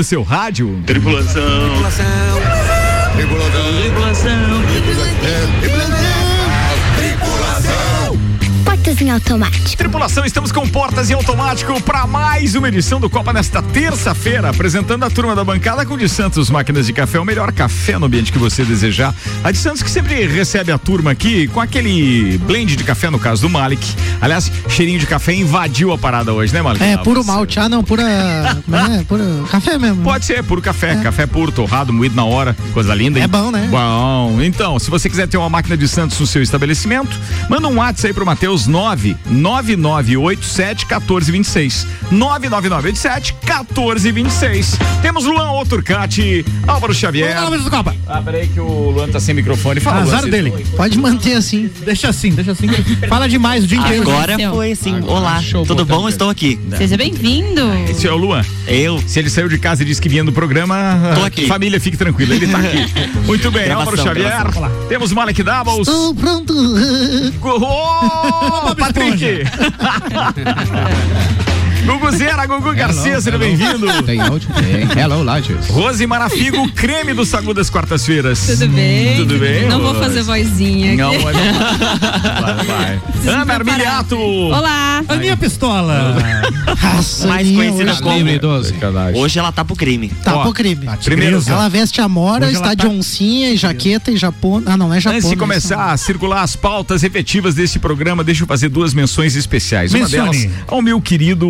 no seu rádio. Tripulação. Tripulação. Tripulação. Tripulação. Portas em automático. Tripulação, estamos com Portas em Automático para mais uma edição do Copa nesta terça-feira, apresentando a turma da bancada com de Santos Máquinas de Café, o melhor café no ambiente que você desejar. A de Santos que sempre recebe a turma aqui com aquele blend de café, no caso do Malik. Aliás, cheirinho de café invadiu a parada hoje, né, Malik? É, Ah, puro malte. Ah, não, pura. é, puro café mesmo. Pode ser, puro café, café puro, torrado, moído na hora, coisa linda. hein? É bom, né? Bom, então, se você quiser ter uma máquina de Santos no seu estabelecimento, manda um WhatsApp aí pro Matheus 99987 1426. 99987 1426. Temos Luan Oturcati, Álvaro Xavier. Vamos lá, Luiz do Copa. Ah, peraí que o Luan tá sem microfone. Fala, Azar Luan, dele. Pode manter assim. Deixa assim, deixa assim. Fala demais o dia inteiro. Agora foi assim. Olá, tudo bom? Estou aqui. Seja bem-vindo. Esse é o Luan. Eu. Se ele saiu de casa e disse que vinha no programa, Tô aqui. família, fique tranquila, ele tá aqui. Muito bem, Gravação, Álvaro Xavier. gravação. Temos Malek Doubles. Tô pronto. Ô, Patrick! Gugu Zera, Gugu Garcia, seja bem-vindo. Tem áudio? Tem. Hello, Lages. Rose Marafigo, creme do Sagu das quartas-feiras. Tudo bem? Tudo bem? Não vou Rose? fazer vozinha aqui. Não, mas... vai, vai. Ana Armiliato. Olá. Aninha Pistola. Raça Mais minha, conhecida hoje como- Livre 12. Hoje ela tá pro crime. Tá Ó, pro crime. Primeiro, Ela veste Hoje ela está tá- de oncinha e jaqueta e japona. Ah, não, é japona. Antes de isso começar a circular as pautas efetivas desse programa, deixa eu fazer duas menções especiais. Uma delas ao meu querido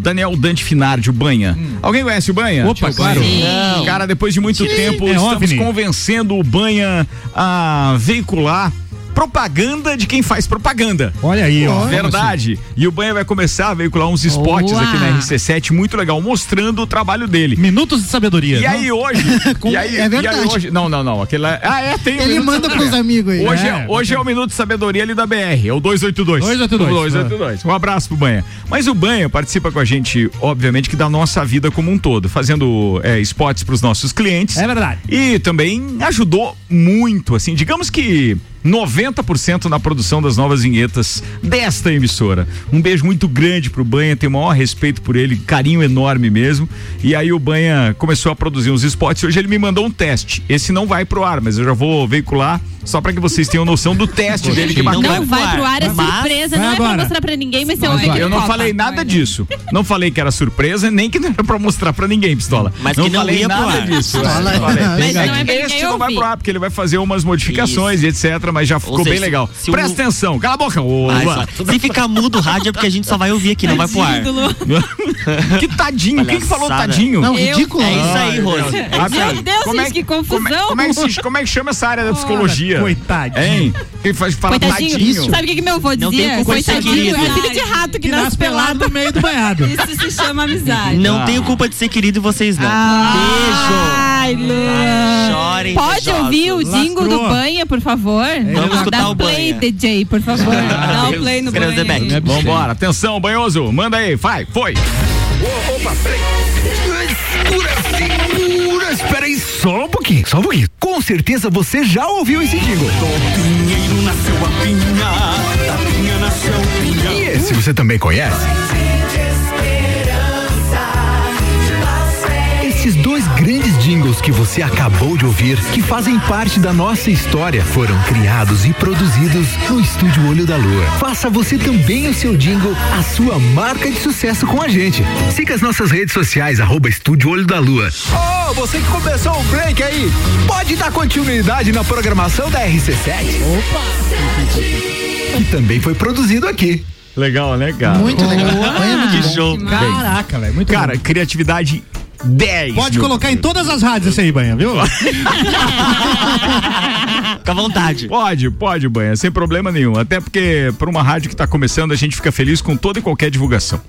Daniel Dante Finardi, o Banha. Alguém conhece o Banha? Opa, claro. Sim. Cara, depois de muito tempo, É estamos OVNI. convencendo o Banha a veicular propaganda de quem faz propaganda. Olha aí, ó. Verdade. E o Banha vai começar a veicular uns spots aqui na RC7 muito legal, mostrando o trabalho dele. Minutos de sabedoria. E não? aí hoje, Com- e aí, é e verdade. aí hoje, não, não, não, aquele é, ah, é, tem Ele manda pros amigos aí. Hoje é, É, hoje é o Minuto de Sabedoria ali da BR, é o 282. 282. O 282. Um abraço pro Banha. Mas o Banha participa com a gente, obviamente, que da nossa vida como um todo, fazendo é, spots pros nossos clientes. É verdade. E também ajudou muito, assim, digamos que 90% na produção das novas vinhetas desta emissora. Um beijo muito grande pro Banha, tenho o maior respeito por ele, carinho enorme mesmo. E aí o Banha começou a produzir uns spots. Hoje ele me mandou um teste. Esse não vai pro ar, mas eu já vou veicular só para que vocês tenham noção do teste dele que Não bacana. Não vai pro ar, é Mas- surpresa. Não é agora. pra mostrar pra ninguém, mas você Vai ouve. Eu não Copa. falei nada disso. Não falei que era surpresa, nem que não era pra mostrar pra ninguém, pistola. Mas não que não falei ia pro nada ar. disso. Pistola. É. Mas não é pra que este não vai pro ar, porque ele vai fazer umas modificações e etc, mas já ficou seja, bem legal. se o- Presta atenção, cala a boca, ô Ah, se ficar mudo o rádio é porque a gente só vai ouvir aqui, não vai pro ar. Que tadinho, quem que falou tadinho? Não, Eu- ridículo. É isso aí, Ai, Rose. meu É Deus. isso aí. Meu Deus, Como é gente, que Como é, confusão. como, é que se, como é que chama essa área da psicologia? coitadinho. Hein? Quem faz fala Coitadinho. tadinho? Sabe o que, que meu avô dizia? Coitadinho, é filho de rato que, Que nasce pelado no meio do banhado. Isso se chama amizade. Não Ah. tenho culpa de ser querido e vocês não. Ai, Luan. Chorem, Pode invejosos. ouvir o jingle do. Banha, por favor? Vamos escutar Dá o play, Banha. DJ, por favor. Dá o play no dizer Banha. back. Vambora, atenção, banhoso, manda aí, vai, foi. Segura, espera aí só um pouquinho, só um pouquinho. Com certeza você já ouviu esse jingle. Pinheiro nasceu a pinha, da pinha nasceu pinha. E esse você também conhece? Jingles que você acabou de ouvir, que fazem parte da nossa história, foram criados e produzidos no Estúdio Olho da Lua. Faça você também o seu jingle, a sua marca de sucesso com a gente. Siga as nossas redes sociais, arroba Estúdio Olho da Lua. Oh, você que começou o break aí, pode dar continuidade na programação da RC7. Opa! Que também foi produzido aqui. Legal, né, cara? Muito legal. Muito Que show. Caraca, velho. Muito Cara, bom. criatividade 10. Pode colocar em todas as rádios esse aí, Banha, viu? Fica à vontade. Pode, pode, Banha, sem problema nenhum. Até porque, para uma rádio que está começando, a gente fica feliz com toda e qualquer divulgação.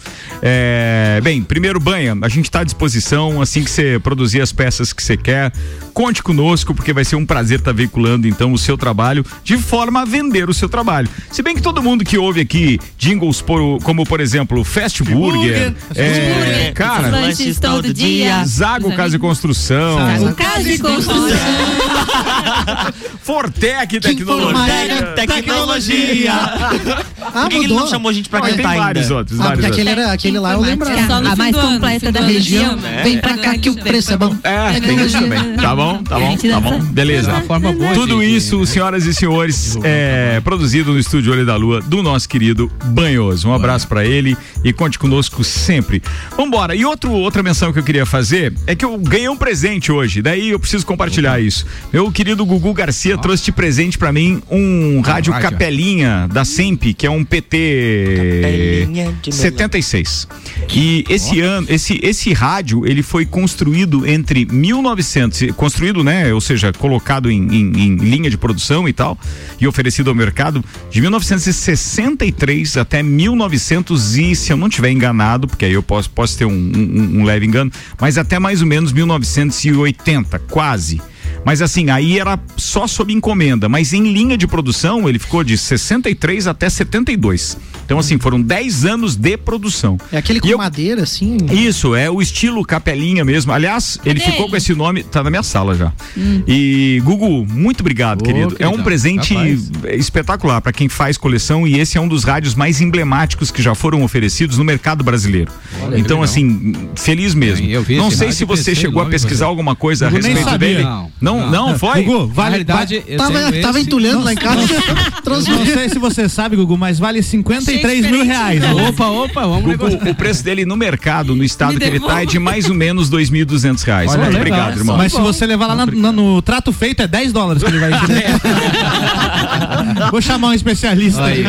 É, bem, primeiro, Banha, a gente está à disposição assim que você produzir as peças que você quer. Conte conosco, porque vai ser um prazer estar veiculando então o seu trabalho de forma a vender o seu trabalho. Se bem que todo mundo que ouve aqui jingles por- como, por exemplo, Fast Burger, Burger, é, Burger, cara, esses lanches todo dia. Zago Casa e Construção, O caso de construção. Fortec. Tecnologia. Tecnologia. Ah, Por que, ele não chamou a gente pra tem cantar vários ainda? outros, Ah, vários outros. aquele, era, aquele lá eu. É só no A mais completa da região. chama. Vem pra cá que o preço é bom. É, tem isso também. Tá bom, tá bom, tá bom. Beleza. Tudo de- de- isso, senhoras e senhores, é produzido no estúdio Olho da Lua do nosso querido Banhoso. Um abraço pra ele e conte conosco sempre. Vambora. E outro, outra menção que eu queria fazer é que eu ganhei um presente hoje. Daí eu preciso compartilhar isso. Meu querido Gugu Garcia trouxe de presente pra mim um rádio rádio. Capelinha da Semp, que é um PT Capelinha de melão. 76. E esse ano, esse esse rádio, ele foi construído entre 1900, construído, né, ou seja, colocado em, em- em linha de produção e tal, e oferecido ao mercado de 1963 até 1900 e, se eu não tiver enganado, porque aí eu posso, posso ter um, um- um leve engano, mas até mais ou menos 1980, quase. Mas assim, aí era só sob encomenda, mas em linha de produção ele ficou de 63 até 72. Então assim, foram 10 anos de produção. É aquele com eu- madeira, assim. isso, é o estilo capelinha mesmo. Aliás, ele Cadê ficou ele? com esse nome, tá na minha sala já. E Gugu, muito obrigado, Ô, querido. É um presente capaz. espetacular para quem faz coleção e esse é um dos rádios mais emblemáticos que já foram oferecidos no mercado brasileiro. então, legal. assim, feliz mesmo. Não sei se você chegou a pesquisar você. alguma coisa a Gugu nem respeito sabia. dele. Não, Não, não, foi? Gugu, Na vale, realidade, eu Tava, tava esse- entulhando lá em casa. Não sei se você sabe, Gugu, mas vale 53 mil reais. Opa, opa, vamos negociar. o preço dele no mercado, no estado Me que ele tá, é de mais ou menos 2.200 reais. Olha, Muito legal. obrigado, irmão. Mas se você levar lá na- na- no trato feito, é 10 dólares que ele vai Vou chamar um especialista aí.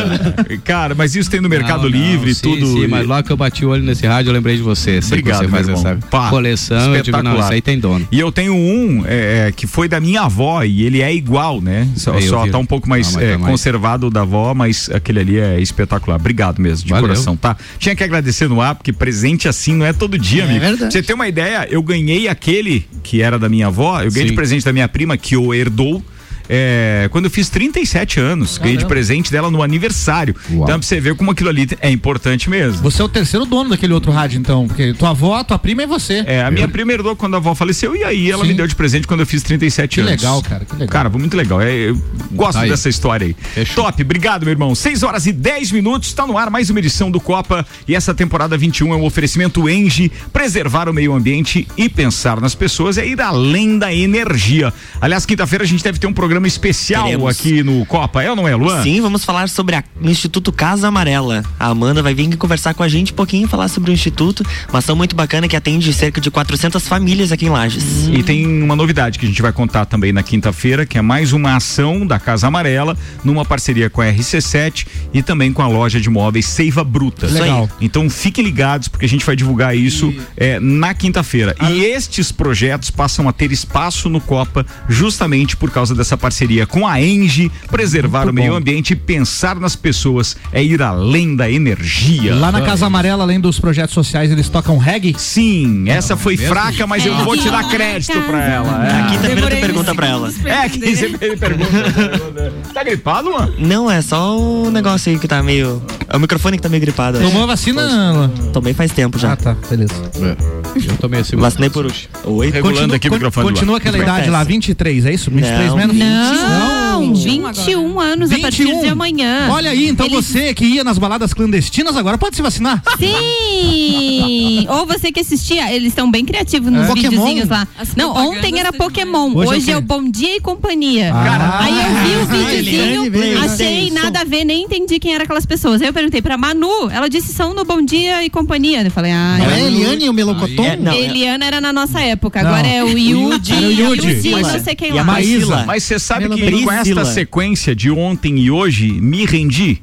Aí. Cara, mas isso tem no Mercado Não, não, Livre, sim, tudo. Sim, mas logo que eu bati o olho nesse rádio, eu lembrei de você. Sei Obrigado, que você faz irmão. essa Pá, coleção. Eu digo, não, espetacular. isso aí tem dono. E eu tenho um é, é, que foi da minha avó e ele é igual, né? Só, só tá um pouco mais, Ah, mas é, tá mais. conservado da avó, mas aquele ali é espetacular. Obrigado mesmo, de Valeu. coração, tá? Tinha que agradecer no ar, porque presente assim não é todo dia, É amigo. verdade. Pra você ter uma ideia, eu ganhei aquele que era da minha avó, eu ganhei de Sim. presente da minha prima, que o herdou. É, quando eu fiz 37 anos, ganhei de presente dela no aniversário. Uau. Então, pra você ver como aquilo ali é importante mesmo. Você é o terceiro dono daquele outro rádio, então. Porque tua avó, tua prima é você. É, a minha prima herdou quando a avó faleceu e aí ela Sim. me deu de presente quando eu fiz 37 Que anos. legal, cara, que legal. Cara, foi muito legal. É, eu gosto Tá aí. dessa história aí. Fechou. Top, obrigado, meu irmão. 6 horas e 10 minutos, está no ar mais uma edição do Copa e essa temporada 21 é um oferecimento Engie, preservar o meio ambiente e pensar nas pessoas é ir além da energia. Aliás, quinta-feira a gente deve ter um programa especial Teremos. aqui no Copa, é ou não é, Luan? Sim, vamos falar sobre a- o Instituto Casa Amarela. A Amanda vai vir aqui conversar com a gente um pouquinho, falar sobre o Instituto. Uma ação muito bacana que atende cerca de 400 famílias aqui em Lages. E tem uma novidade que a gente vai contar também na quinta-feira, que é mais uma ação da Casa Amarela, numa parceria com a RC7 e também com a loja de móveis Seiva Bruta. Legal. Então fiquem ligados, porque a gente vai divulgar isso é, na quinta-feira. E estes projetos passam a ter espaço no Copa justamente por causa dessa parceria com a Engie, preservar Muito o meio bom. ambiente e pensar nas pessoas é ir além da energia. Lá na Casa Amarela, além dos projetos sociais, eles tocam reggae? Sim, essa foi fraca, mas eu É. vou te dar crédito pra ela. É. A quinta-feira tu Demorei pergunta pra ela. É, que entender. sempre ele pergunta. tá gripado, mano? Não, é só o negócio aí que tá meio. É o microfone que tá meio gripado. acho. Tomou a vacina? Alan? Tomei faz tempo já. Ah, tá, beleza. Eu tomei esse Vacinei por último. Oi? Regulando aqui o microfone Continua aquela idade lá, 23, é isso? 23 Não. menos? Não, Não. 21 21 anos a partir de amanhã. Olha aí, então Eles- você que ia nas baladas clandestinas agora pode se vacinar. Sim! Ou você que assistia, eles estão bem criativos nos É. Videozinhos lá. As Não, ontem era Pokémon, Hoje é o hoje quê? é o Bom Dia e Companhia. Cara, Aí eu vi o Ah, videozinho, achei nada a ver, nem entendi quem eram aquelas pessoas. Aí eu perguntei pra Manu, ela disse são no Bom Dia e Companhia. Eu falei, ah, Não eu- é Eliane o Melocoton? É, não, é- Eliana era na nossa época, Não. agora é o Yudi, e Yudi. Não sei quem e a lá. Maísa. Mas você sabe que com Priscila. Esta sequência de ontem e hoje, me rendi?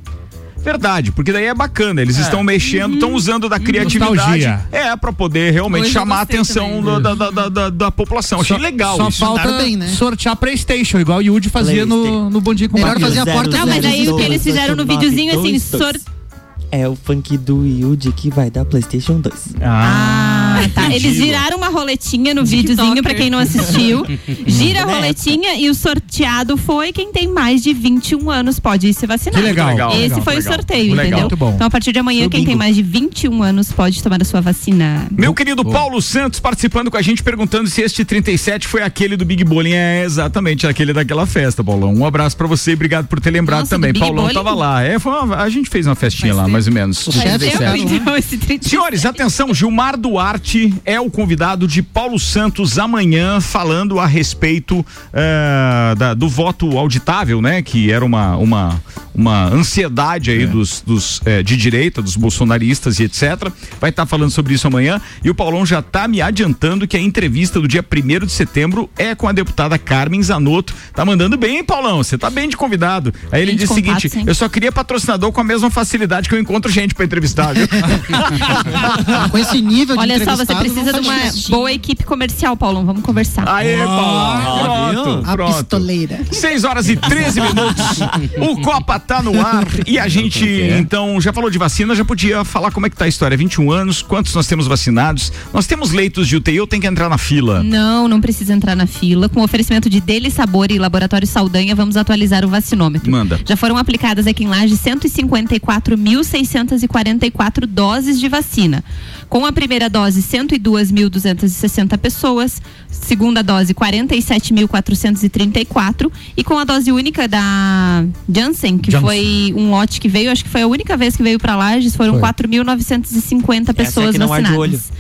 Verdade, porque daí é bacana, eles estão mexendo, estão usando da criatividade Nostalgia. é para poder realmente Hoje chamar a atenção da, da, da, da, da população. Achei legal Só isso. falta Mandaram bem, né? sortear Playstation, igual o Yudi fazia no, no Bom Dia com Melhor fazer a porta Não, mas aí o que eles fizeram no videozinho assim, sor... É o funk do Yuji que vai dar PlayStation 2. Ah, Ah, tá. Eles giraram uma roletinha no videozinho pra quem não assistiu. Gira a roletinha e o sorteado foi quem tem mais de 21 anos pode ir se vacinar. Que legal. Legal, Esse legal, foi legal. o sorteio, Legal. entendeu? Muito bom. Então a partir de amanhã quem tem mais de 21 anos pode tomar a sua vacina. Meu querido Paulo Santos participando com a gente, perguntando se este 37 foi aquele do Big Bowling. É exatamente aquele daquela festa, Paulão. Um abraço pra você e obrigado por ter lembrado Nossa, também. Paulão Bowling? tava lá. É, foi uma- a gente fez uma festinha lá, mais ou menos. O chefe Faz tempo, sabe, então, esse 30. Senhores, atenção, Gilmar Duarte é o convidado de Paulo Santos amanhã falando a respeito eh, da- do voto auditável, né? Que era uma, uma, uma ansiedade aí dos, dos, eh, de direita, dos bolsonaristas e etc. Vai estar falando sobre isso amanhã e o Paulão já está me adiantando que a entrevista do dia 1 de setembro é com a deputada Carmen Zanotto. Tá mandando bem, hein, Paulão? Você tá bem de convidado. Aí ele disse o seguinte: hein? eu só queria patrocinador com a mesma facilidade que eu encontro gente para entrevistar, viu? Com esse nível de Olha só, você precisa de uma boa equipe comercial, Paulão. Vamos conversar. Aê, Paulão. viu? Pronto, A pronto. pistoleira. 6 horas e 13 minutos. O Copa tá no ar e a gente, então, já falou de vacina, já podia falar como é que tá a história. 21 anos, quantos nós temos vacinados? Nós temos leitos de UTI ou tem que entrar na fila? Não, não precisa entrar na fila. Com oferecimento de Dele Sabor e Laboratório Saldanha, vamos atualizar o vacinômetro. Manda. Já foram aplicadas aqui em Laje 154.644 doses de vacina. Com a primeira dose, 102.260 pessoas. Segunda dose, 47.434. E com a dose única da Janssen, que Janssen. foi um lote que veio, acho que foi a única vez que veio para Lages, foram Foi. 4.950 pessoas que não há de vacinadas.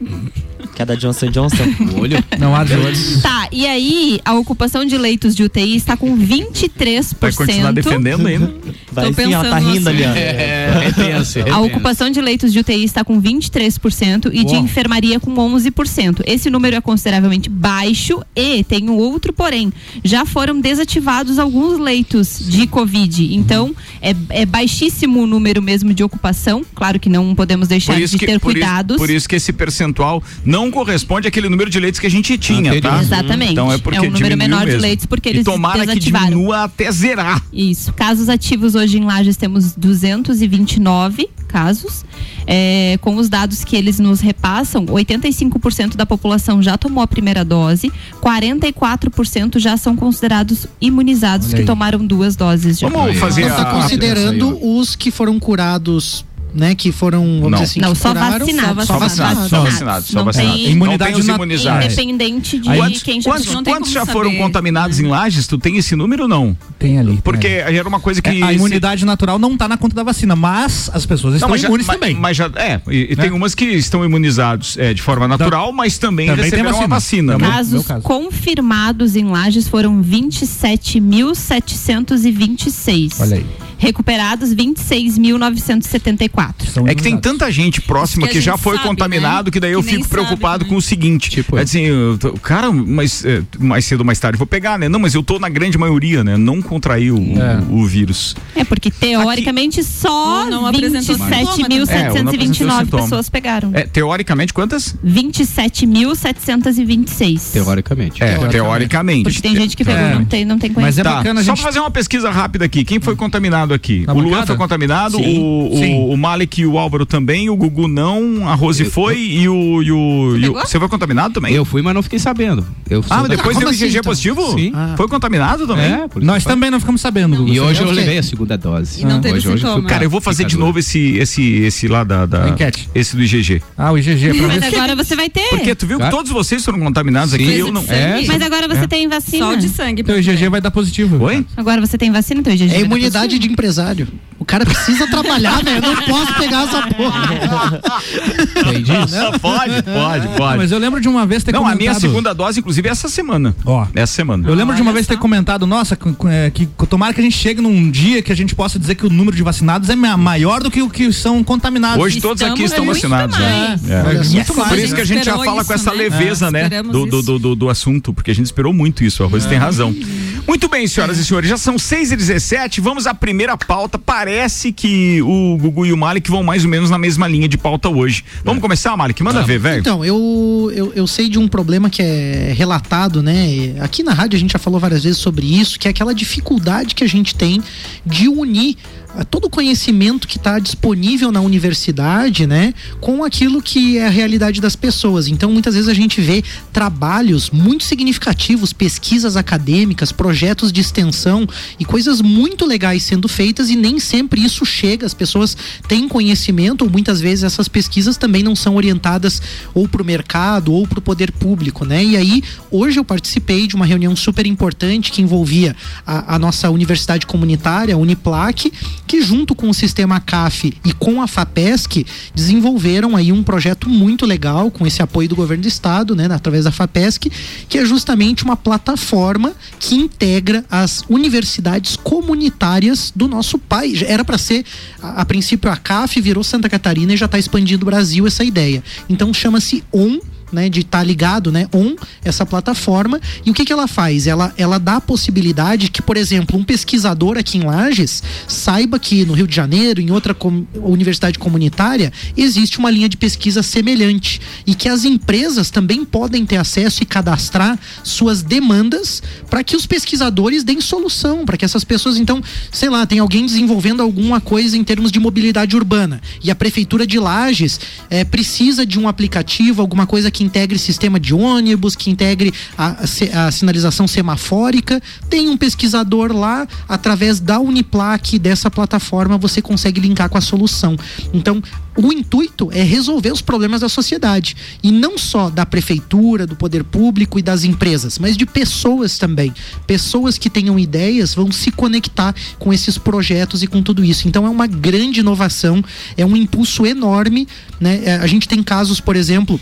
olho. Que é da Johnson Johnson. Olho. Não há de olhos. Tá, e aí a ocupação de leitos de UTI está com 23%. Vai continuar defendendo ainda? Vai Tô sim, ela tá rindo ali, ó. É, retense, A retense. ocupação de leitos de UTI está com 23% e de Uau. enfermaria com 11%. Esse número é consideravelmente baixo e tem um outro porém. Já foram desativados alguns leitos de Covid. Então, é, é baixíssimo o número mesmo de ocupação. Claro que não podemos deixar de ter por, cuidados. isso, por isso que esse percentual não corresponde àquele número de leitos que a gente tinha, Anterior. tá? Exatamente. Então é porque É um número menor de mesmo. leitos porque e eles tomara que desativaram. diminua até zerar. Isso. Casos ativos hoje em Lages temos 229 casos. É, com os dados que eles nos repassam, 85% da população já tomou a primeira dose, 44% já são considerados imunizados que tomaram duas doses já. Vamos fazer Então a. tá considerando os que foram curados, né? Que foram, vamos Não. dizer assim, Não, só vacinados. Só vacinados, só vacinados, só vacinados. tem- Imunidade não tem imunizados. Independente de Quantos, quem já quantos, não tem quantos como já foram saber, contaminados em Lages? Tu tem esse número ou não? Tem ali. tem Porque ali. era uma coisa que. É, a se- imunidade natural não tá na conta da vacina, mas as pessoas Não, estão mas já, imunes mas, também. mas já é, e, e Né? tem umas que estão imunizados é, de forma natural, mas também, Também tem receberam a vacina. vacina. né? Casos caso. confirmados em Lages foram 27.726. Olha aí. Recuperados 26.974. São É que tem tanta gente próxima que, que já foi sabe, contaminado né? que daí eu Que nem fico preocupado sabe, com né? o seguinte. Tipo, é assim, eu tô- cara, mas é, mais cedo ou mais tarde eu vou pegar, né? Não, mas eu tô na grande maioria, né? Não contraí o, É. o, o vírus. É, porque teoricamente só Ou não apresentou sintoma, É, 27.729 pessoas pegaram. É, teoricamente, quantas? 27.726. Teoricamente. É, teoricamente. Porque tem gente que pegou É. não tem, não tem Mas é conhecimento. Tá, bacana a só gente- pra fazer uma pesquisa rápida aqui. Quem foi contaminado aqui? Na o Luan bancada? foi contaminado, Sim. o, o, Sim. o Malik e o Álvaro também, o Gugu não, a Rose foi e o. E o, e o- você foi contaminado também? Eu fui, mas não fiquei sabendo. Eu Ah, mas depois deu assim, IgG então? positivo? Sim. Ah. Foi contaminado também? É, Nós foi- também não ficamos sabendo, Gugu. E hoje eu levei a segunda dose. E não teve hoje, eu. Cara, eu vou fazer de novo esse, esse, esse lá da. enquete. Esse do IgG. Ah, o IgG. Pra Mas ver se- agora você vai ter. Porque tu viu que Cara. todos vocês foram contaminados aqui e eu não. É, Mas agora você tem vacina. Só de sangue. Teu IgG vai dar positivo. Oi? Agora você tem vacina, então IgG. É imunidade de empresário. O cara precisa trabalhar, velho. Eu não posso pegar essa porra. Entendi isso. Não, pode, pode, pode. Mas eu lembro de uma vez ter Não, a comentado... minha segunda dose, inclusive, é essa semana. Ó. Essa semana. Eu lembro de uma vez ter comentado, nossa, c- c- é, que tomara que a gente chegue num dia que a gente possa dizer que o número de vacinados é ma- maior do que o que são contaminados. Hoje todos aqui Estamos estão muito vacinados. né? É. Só. Muito mais. Por isso que a gente já fala isso, com essa né? leveza, É, né? Do, do, do, do, do assunto, porque a gente esperou muito isso. A Rose tem razão. Muito bem, senhoras e senhores, já são 6 e 17 Vamos à primeira pauta. Parece que o Gugu e o Malik vão mais ou menos na mesma linha de pauta hoje. Vamos começar, Malik? Manda ver, velho. Então, eu, eu, eu sei de um problema que é relatado, né? Aqui na rádio a gente já falou várias vezes sobre isso, que é aquela dificuldade que a gente tem de unir todo o conhecimento que está disponível na universidade, né, com aquilo que é a realidade das pessoas. Então, muitas vezes a gente vê trabalhos muito significativos, pesquisas acadêmicas, projetos de extensão e coisas muito legais sendo feitas e nem sempre isso chega. As pessoas têm conhecimento ou muitas vezes essas pesquisas também não são orientadas ou para o mercado ou para o poder público, né? E aí, hoje eu participei de uma reunião super importante que envolvia a, a nossa universidade comunitária, a Uniplac, que junto com o sistema CAF e com a FAPESC desenvolveram aí um projeto muito legal com esse apoio do governo do estado, né, através da FAPESC, que é justamente uma plataforma que integra as universidades comunitárias do nosso país. Era para ser a, a princípio a CAF virou Santa Catarina e já está expandindo o Brasil essa ideia. Então chama-se ON né, de estar tá ligado, né, on essa plataforma. E o que que ela faz? Ela, ela dá a possibilidade que, por exemplo, um pesquisador aqui em Lages saiba que no Rio de Janeiro, em outra com, universidade comunitária, existe uma linha de pesquisa semelhante e que as empresas também podem ter acesso e cadastrar suas demandas para que os pesquisadores deem solução, para que essas pessoas, então, sei lá, tem alguém desenvolvendo alguma coisa em termos de mobilidade urbana e a prefeitura de Lages é, precisa de um aplicativo, alguma coisa que integre sistema de ônibus, que integre a, a, a sinalização semafórica. Tem um pesquisador lá, através da Uniplac, dessa plataforma, você consegue linkar com a solução. Então, o intuito é resolver os problemas da sociedade. E não só da prefeitura, do poder público e das empresas, mas de pessoas também. Pessoas que tenham ideias vão se conectar com esses projetos e com tudo isso. Então é uma grande inovação, é um impulso enorme. Né? É, A gente tem casos, por exemplo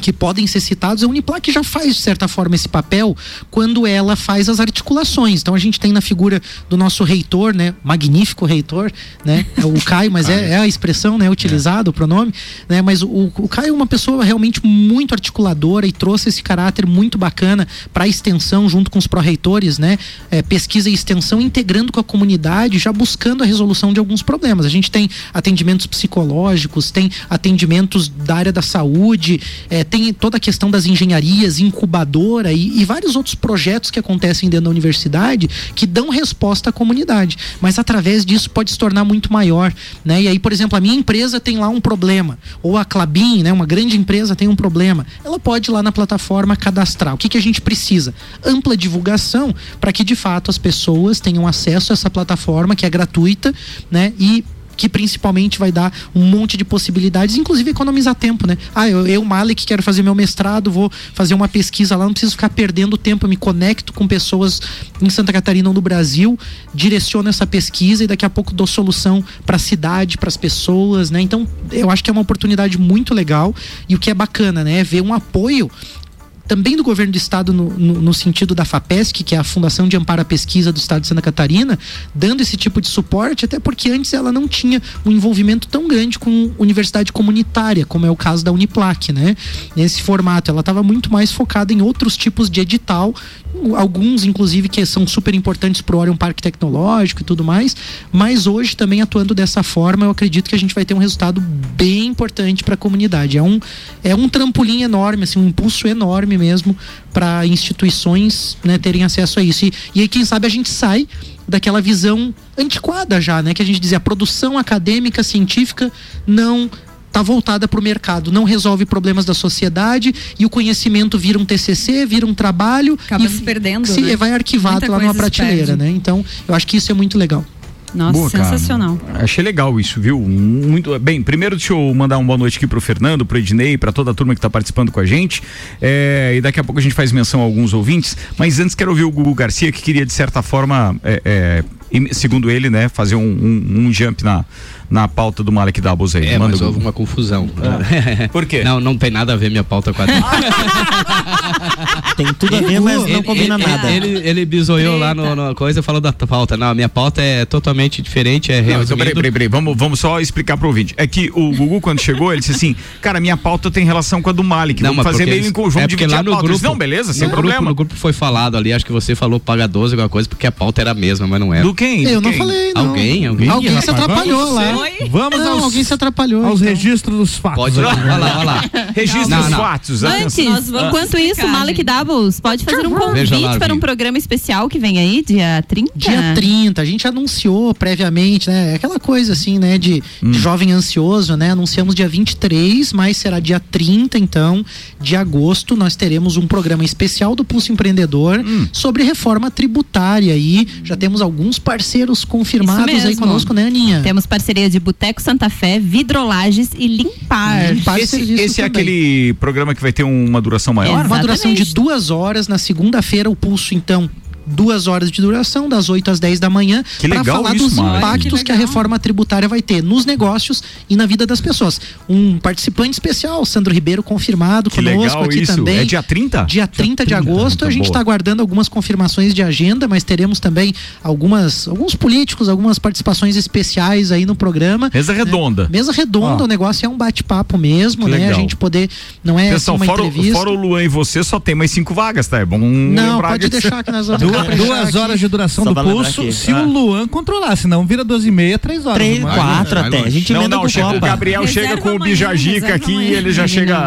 que podem ser citados, a Uniplac já faz, de certa forma, esse papel quando ela faz as articulações. Então a gente tem na figura do nosso reitor, né? Magnífico reitor, né? É o Caio, mas é, é a expressão, né? Utilizada, o pronome, né? Mas o, o Caio é uma pessoa realmente muito articuladora e trouxe esse caráter muito bacana para a extensão junto com os pró-reitores, né? É, pesquisa e extensão integrando com a comunidade, já buscando a resolução de alguns problemas. A gente tem atendimentos psicológicos, tem atendimentos da área da saúde, é, tem toda a questão das engenharias, incubadora e, e, vários outros projetos que acontecem dentro da universidade que dão resposta à comunidade. Mas através disso pode se tornar muito maior. Né? E aí, por exemplo, a minha empresa tem lá um problema, ou a Clabin, né, uma grande empresa, tem um problema. Ela pode ir lá na plataforma cadastrar. O que, que a gente precisa? Ampla divulgação para que de fato as pessoas tenham acesso a essa plataforma que é gratuita né? e que principalmente vai dar um monte de possibilidades, inclusive economizar tempo, né? Ah, eu, eu Malik, quero fazer meu mestrado, vou fazer uma pesquisa lá, não preciso ficar perdendo tempo, eu me conecto com pessoas em Santa Catarina ou no Brasil, direciono essa pesquisa e daqui a pouco dou solução para a cidade, para as pessoas, né? Então, eu acho que é uma oportunidade muito legal e o que é bacana, né? É ver um apoio também do governo do estado no, no, no, sentido da FAPESC, que é a Fundação de Amparo à Pesquisa do estado de Santa Catarina, dando esse tipo de suporte, até porque antes ela não tinha um envolvimento tão grande com universidade comunitária, como é o caso da Uniplac, né? Nesse formato, ela estava muito mais focada em outros tipos de edital, alguns inclusive que são super importantes para o Orion Parque Tecnológico e tudo mais, mas hoje também atuando dessa forma, eu acredito que a gente vai ter um resultado bem importante para a comunidade. É um é um trampolim enorme, assim, um impulso enorme mesmo para instituições né, terem acesso a isso. E, e aí, quem sabe, a gente sai daquela visão antiquada já, né? Que a gente dizia, a produção acadêmica, científica não está voltada para o mercado, não resolve problemas da sociedade e o conhecimento vira um TCC, vira um trabalho Acaba e se perdendo, se né? vai arquivado Muita lá numa prateleira, né? Então, eu acho que isso é muito legal. Nossa, Boa, cara. sensacional. Achei legal isso, viu? Muito bem. Primeiro, deixa eu mandar uma boa noite aqui pro Fernando, pro Ednei, para toda a turma que tá participando com a gente. É, e daqui a pouco a gente faz menção a alguns ouvintes. Mas antes quero ouvir o Gugu Garcia, que queria, de certa forma, é, é, segundo ele, né, fazer um, um- um jump na, na pauta do Malek Doubles aí. É, Manda, mas houve uma confusão. Por quê? Não, não tem nada a ver minha pauta com a. Tem tudo a ver, mas não combina ele, nada. Ele, ele bisoiou lá no, no coisa e falou da pauta. Não, a minha pauta é totalmente diferente, é Não, então, peraí, peraí, peraí. Vamos, vamos só explicar pro ouvinte. É que o Gugu, quando chegou, ele disse assim: Cara, minha pauta tem relação com a do Malik. Não, vamos fazer meio em conjunto, é dividir lá a no disse, grupo, não, beleza, sem problema. Grupo, no grupo foi falado ali, acho que você falou paga 12, alguma coisa, porque a pauta era a mesma, mas não era. Do quem? Eu não falei, não. Alguém, alguém. Alguém Ih, se rapaz, atrapalhou vamos- lá. Vamos Não, aos, alguém se atrapalhou. aos então. registros dos fatos. Pode olha lá, olha lá. Registro Não, dos fatos. Antes, enquanto isso, o Malek Pode fazer um lá, convite para um programa especial que vem aí, dia 30? Dia 30, a gente anunciou previamente, né? Aquela coisa assim, né? De, de jovem ansioso, né? Anunciamos dia 23, mas será dia 30, então, de agosto, nós teremos um programa especial do Pulso Empreendedor sobre reforma tributária. E já temos alguns parceiros confirmados aí conosco, né, Aninha? Temos parceria de Boteco Santa Fé, Vidrolages e Limpar. Limpar Esse, esse é aquele programa que vai ter uma duração maior? Uma duração de Exatamente. Duas horas. Na segunda-feira, o pulso, então. Duas horas de duração, das 8 às 10 da manhã, Que para falar isso, dos Mara. impactos que, a reforma tributária vai ter nos negócios e na vida das pessoas. Um participante especial, Sandro Ribeiro, confirmado Que conosco legal aqui isso. também. É dia 30? Dia 30 de 30, agosto, a gente está aguardando algumas confirmações de agenda, mas teremos também algumas, alguns políticos, algumas participações especiais aí no programa. Mesa redonda. Mesa redonda, Ó. o negócio é um bate-papo mesmo, Que né? A legal. gente poder. Não é Pessoal, assim, uma fora, o- entrevista. fora o Luan e você, só tem mais cinco vagas, tá? É bom Não, pode deixar que nós vamos Duas, horas de duração Só do pulso, aqui. se Ah. o Luan controlar, senão vira 12 e meia, 3 horas. Três, Mas- quatro vai até. longe. A gente Não, emenda não, com chega, o. Gabriel Reserva chega com o reserva aqui e amanhã. ele já chega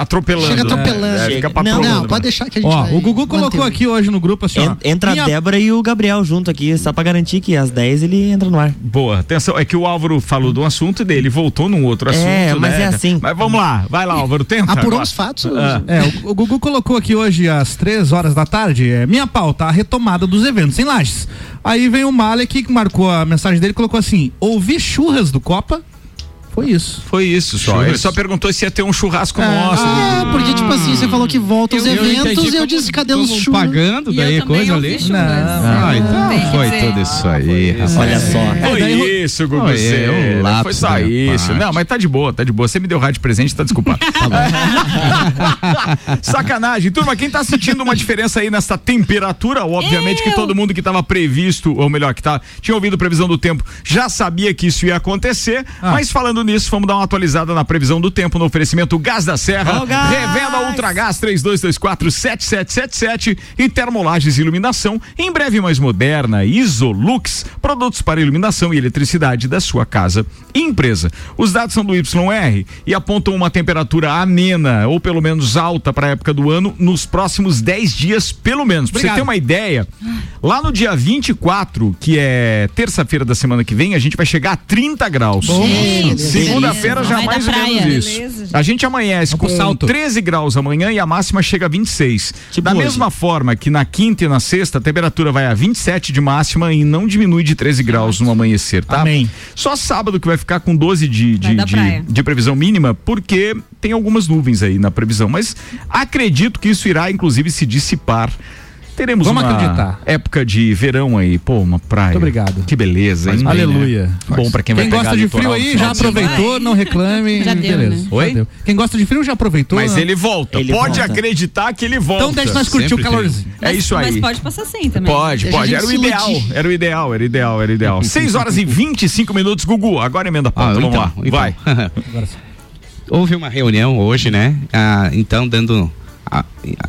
atropelando. Chega atropelando. É. Não, pode deixar que a gente Ó, o Gugu colocou aqui hoje no grupo assim, Entra a Débora e o Gabriel junto aqui, só pra garantir que às 10 ele entra no ar. Boa, atenção, é que o Álvaro falou de um assunto dele, voltou num outro assunto. É, mas né? é assim. Mas vamos lá, vai lá, Álvaro, tenta. Apurou os fatos. Ah. É, o, o Gugu colocou aqui hoje às 3 horas da tarde, é, minha pauta, a retomada dos eventos em Lages. Aí vem o Malek que marcou a mensagem dele colocou assim: ouvi churras do Copa? Foi isso. Foi isso só. Churras. Ele só perguntou se ia ter um churrasco nosso. Ah, porque tipo assim, você falou que volta os Eu- eu eventos entendi e eu disse, cadê os churros? pagando daí eu a coisa ali? churras. Ah, então foi dizer. tudo isso aí, rapaz. Olha só. Foi daí eu- isso, Gugu. Foi, é um lapso Foi só isso. parte. Não, mas tá de boa, tá de boa. Você me deu rádio de presente, tá desculpado. Sacanagem. Turma, quem tá sentindo uma diferença aí nessa temperatura? Obviamente que Eu. todo mundo que tava previsto, ou melhor, que tá, tinha ouvido previsão do tempo, já sabia que isso ia acontecer. Mas falando nisso, vamos dar uma atualizada na previsão do tempo no oferecimento Gás da Serra. Ô, gás! Revenda Ultragás 32247777 e Termolages Iluminação, em breve mais moderna, Isolux, produtos para iluminação e eletricidade da sua casa e empresa. Os dados são do YR e apontam uma temperatura amena, ou pelo menos alta para a época do ano, nos próximos 10 dias, pelo menos. Pra você ter uma ideia, lá no dia 24, que é terça-feira da semana que vem, a gente vai chegar a 30 graus. Gente, Segunda-feira já mais ou menos isso. Beleza, A gente amanhece Vamos com salto. 13 graus amanhã e a máxima chega a 26. Tipo da hoje. mesma forma que na quinta e na sexta a temperatura vai a 27 de máxima e não diminui de 13 graus no amanhecer, tá? Amém. Só sábado que vai ficar com 12 de, de, de, de previsão mínima, porque tem algumas nuvens aí na previsão, mas acredito que isso irá inclusive se dissipar. Teremos Vamos uma acreditar. época de verão aí, pô, uma praia. Muito obrigado. Que beleza, hein? Aleluia. Bom pra quem, Quem vai gosta de frio aí já aproveitou, não reclame. Já deu, beleza. né? Oi? Já deu. Quem gosta de frio já aproveitou. Mas né? ele volta. Ele Pode volta. acreditar que ele volta. Então deixa nós curtir o Sempre tem. calorzinho. É isso aí. Mas pode passar sem também. Pode, Deixa pode. Era o ideal. Era o ideal, era o ideal, era o ideal. 6 horas e 25 minutos, Gugu. Agora emenda a pauta. Ah, Vamos então, lá. então. Vai. Houve uma reunião hoje, né? Ah, então, dando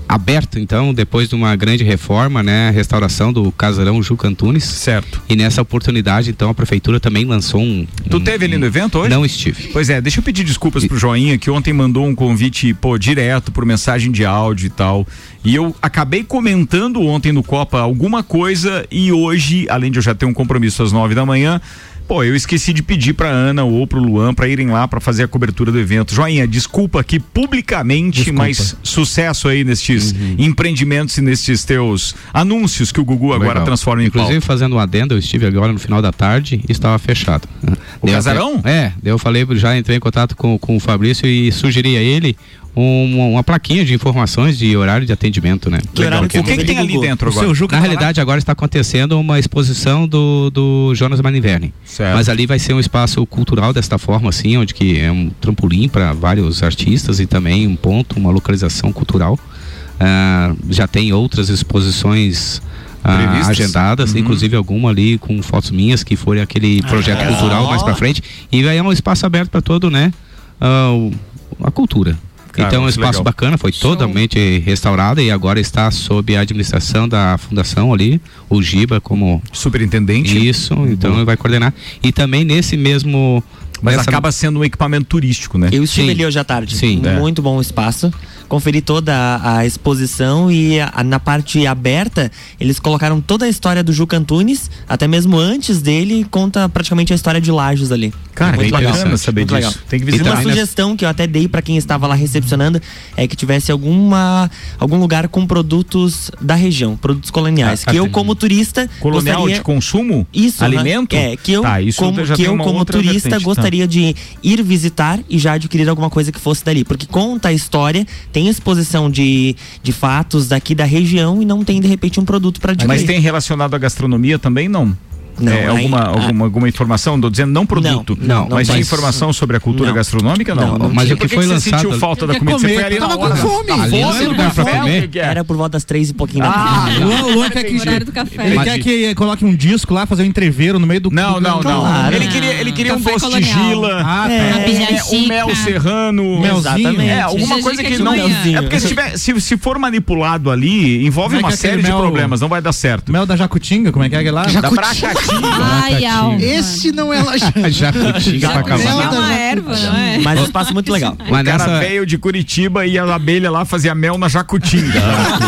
aberto, então, depois de uma grande reforma, né? A restauração do casarão Juca Antunes. Certo. E nessa oportunidade, então, a prefeitura também lançou um. Tu um- teve ali no evento hoje? Não estive. Pois é, deixa eu pedir desculpas pro Joinha, que ontem mandou um convite, pô, direto por mensagem de áudio e tal. E eu acabei comentando ontem no Copa alguma coisa e hoje, além de eu já ter um compromisso às nove da manhã, pô, eu esqueci de pedir pra Ana ou pro Luan pra irem lá pra fazer a cobertura do evento. Joinha, desculpa aqui publicamente, Desculpa. mas sucesso aí nestes empreendimentos e nestes teus anúncios que o Gugu agora Legal. transforma em Inclusive, pauta. fazendo um adendo, eu estive agora no final da tarde e estava fechado. O Daí eu casarão? até- é, daí eu falei, já entrei em contato com, com o Fabrício e sugeri a ele uma, uma plaquinha de informações de horário de atendimento, né? Que horário O que, que tem ali dentro agora? Na tá lá? realidade, agora está acontecendo uma exposição do, do Jonas Maniverni. Certo. Mas ali vai ser um espaço cultural desta forma, assim, onde que é um trampolim para vários artistas e também um ponto, uma localização cultural. Ah, já tem outras exposições ah, agendadas, Uhum. inclusive alguma ali com fotos minhas que foi aquele projeto cultural mais para frente. E aí é um espaço aberto para todo, né? ah, o- a cultura. Cara, então é um espaço legal. bacana, foi totalmente restaurado e agora está sob a administração da fundação ali, o Giba como Superintendente. isso, então ele vai coordenar. E também nesse mesmo Mas nessa- acaba sendo um equipamento turístico, né? Eu estive Sim. ali hoje à tarde. Sim. É. Muito bom o espaço. conferi toda a, a exposição e a- na parte aberta eles colocaram toda a história do Juca Antunes, até mesmo antes dele, conta praticamente a história de Lages ali. Cara, muito é legal. saber Muito disso. legal. Tem que E visitar. uma sugestão que eu até dei pra quem estava lá recepcionando é que tivesse alguma algum lugar com produtos da região, produtos coloniais, Ah, que eu tem- como turista Colonial gostaria de consumo? isso, Alimento? É, que eu, Tá, isso como, que eu como turista, vertente, tá. gostaria de ir visitar e já adquirir alguma coisa que fosse dali. Porque conta a história, tem exposição de, de fatos daqui da região e não tem, de repente, um produto para adquirir. Mas tem relacionado à gastronomia também? Não. Não, É, aí- alguma, ah. alguma, alguma informação? Estou dizendo não produto. Não, não, mas tem mas- informação sobre a cultura Não. gastronômica? Não. Não, mas tinha. o que Por foi você lançado- sentiu falta da comida? Você comer, foi ali na tava hora. com fome. Ali não é fome, lugar pra café, comer. que que é? Era por volta das três e pouquinho da Ah, tarde. O Luan, o Luan quer que, Horário do café. ele Mas- quer que coloque um disco lá, fazer um entreveiro no meio do Não, não, não. Ele queria, ele queria um doce de gila. Ah, tá. É. um, mel serrano. Melzinho. Exatamente. É, alguma coisa que não. É porque se, tiver, se, se for manipulado ali, envolve uma que série de problemas, não vai dar certo. Mel da Jacutinga, como é que é aquele lá? Da Bracatinga. Ai, alma. Esse não é laje. Jacutinga pra acabar. É uma erva, não é? Mas um espaço muito legal. Mas O cara nessa, veio de Curitiba e a abelha lá fazia mel na Jacutinga.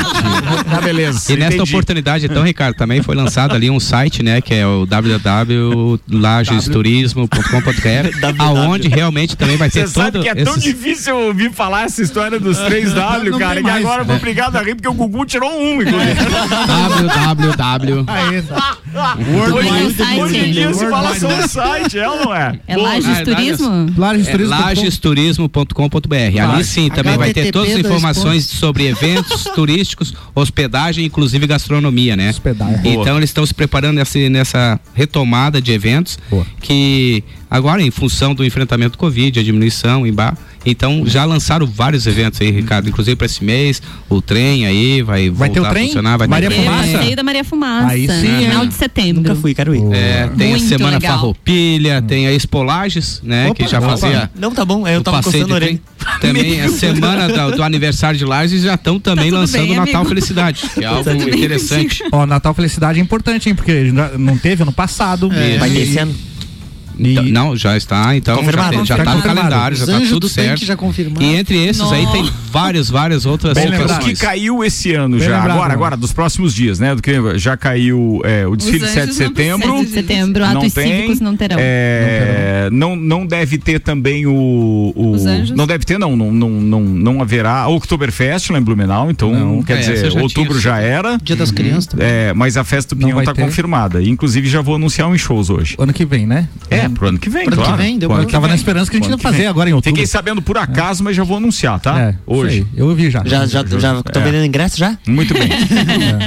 tá, beleza. E nesta entendi. oportunidade, então, Ricardo, também foi lançado ali um site, né, que é o www.lagesturismo.com.br, aonde realmente também vai ter Você sabe todo que é tão esses- difícil ouvir falar essa história dos 3W, Não cara, que mais. agora eu vou obrigado a rir porque o Gugu tirou um, inclusive. www. Aí, tá. Hoje, Um site. hoje em dia se fala só no site, é ou não é? É Pô, Lages Turismo? Lages É, lagesturismo.com.br. Ali sim também vai ter todas as informações sobre eventos turísticos, hospedagem, inclusive gastronomia, né? Hospedagem. Então eles estão se preparando nessa, retomada de eventos que agora em função do enfrentamento do Covid, a diminuição em bar, então já lançaram vários eventos aí, Ricardo, inclusive para esse mês, o trem aí vai, Vai ter voltar o trem? a funcionar, vai Maria ter Fumaça? Passeio da Maria Fumaça. Aí sim, final de setembro. Nunca fui, quero ir. É, tem Muito a Semana legal. Farroupilha, tem a Expolages, né, Opa, que já opa. fazia Não, tá bom. Eu tava coçando a orelha. trem. Também a semana da- do aniversário de Lages já estão também tudo lançando bem, o Natal amigo? Felicidade, que é algo tudo bem interessante. Ó, Natal Felicidade é importante, hein? Porque não teve ano passado. É. Vai ter esse ano. E- Então, não, já está, então já, Confirmado. já Tá tá no calendário, já tá anjos tudo certo. já. E entre esses aí tem várias, várias outras Bem O que caiu esse ano Bem já, lembrado, agora, mano. agora, dos próximos dias, né? Do que já caiu é, o desfile de Os 7 de não setembro. precisam de setembro, não atos tem. cívicos não terão. É, não, não deve ter também o. o- Os anjos? Não deve ter, não. Não, não, não, não haverá. O Oktoberfest lá em Blumenau, então, Não, quer é, dizer, já outubro tinha já era. Dia das Crianças também. É, mas a festa do Não Pinhão vai tá ter. confirmada. Inclusive já vou anunciar um em shows hoje. Ano que vem, né? É, pro ano que vem, Pro ano que claro. vem, deu Pro ano que Tava na vem. esperança que a gente ia fazer agora em outubro. Fiquei sabendo por acaso, mas já vou anunciar, tá? É, hoje. Eu ouvi já. Já, já, já tô É. vendendo ingresso já? Muito bem.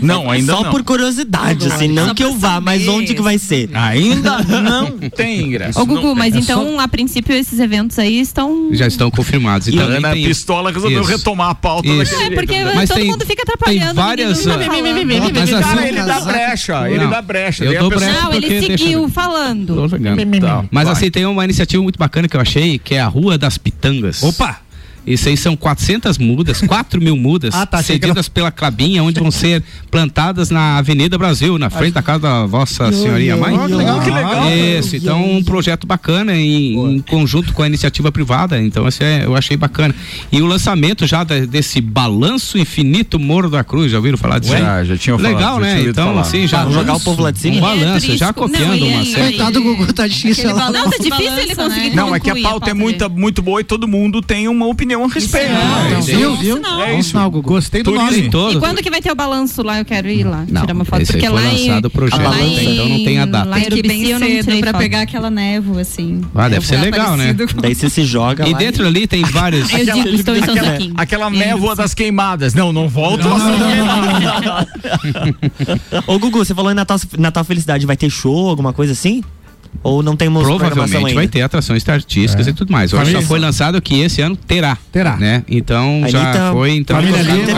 Não, ainda Só não. por curiosidade, assim, não Só que eu vá, mas onde que vai ser? Ainda não tem ingresso. Ô, Gugu, mas tem. então, a princípio, esses eventos aí estão. Já estão confirmados. Então, a Ana tem- Pistola resolveu retomar a pauta daquele É, porque né? Mas todo tem- mundo fica tem atrapalhando. várias, tá ah, falando. Mas Cara, assim- ele dá brecha, ele dá brecha. Eu dou brecha. Não, ele seguiu Tô falando. Mas vai. assim, tem uma iniciativa muito bacana que eu achei, que é a Rua das Pitangas. Opa! Isso aí são 400 mudas, 4 mil mudas, Ah, tá, cedidas pela Clabinha, onde vão ser plantadas na Avenida Brasil, na frente da casa da Vossa Senhoria Mãe. que legal, que legal. Isso, então um projeto bacana em, em conjunto com a iniciativa privada, então esse é, eu achei bacana. E o lançamento já da- desse Balanço Infinito Morro da Cruz, já ouviram falar disso? Já, já tinha falado, Legal, né? Então, falar. assim, já. Vamos jogar o povo lá de cima? Um Ele é balanço, já copiando Não, uma é- série. Coitado do Gugu, tá difícil. Balanço tá difícil balança, ele né? conseguir Não, é que a pauta é muito, muito boa e todo mundo tem uma opinião a respeito. Então, Entendi. viu, viu? Não. É isso. sinal, Gugu. Gostei do Turismo nome. todo. E quando que vai ter o balanço lá? Eu quero ir lá, Não, tirar uma foto. Porque foi lá em, lançado o projeto, lá em- então não tem a data. Lá em Tem que ir bem Urubici eu não cedo pra foto. pegar aquela névoa, assim. Ah, deve ser legal, né? com- Daí você se joga E lá dentro ali tem vários. Eu digo, estou em São Aquela, Joaquim. aquela névoa das queimadas. Não, não volta. Ô, Gugu, você falou em Natal, Natal Felicidade, vai ter show, alguma coisa assim? Ou não temos Provavelmente ainda? vai ter atrações artísticas É. e tudo mais. Hoje já foi lançado que esse ano terá. Terá. Né? Então A já Anitta- foi então Família ali. É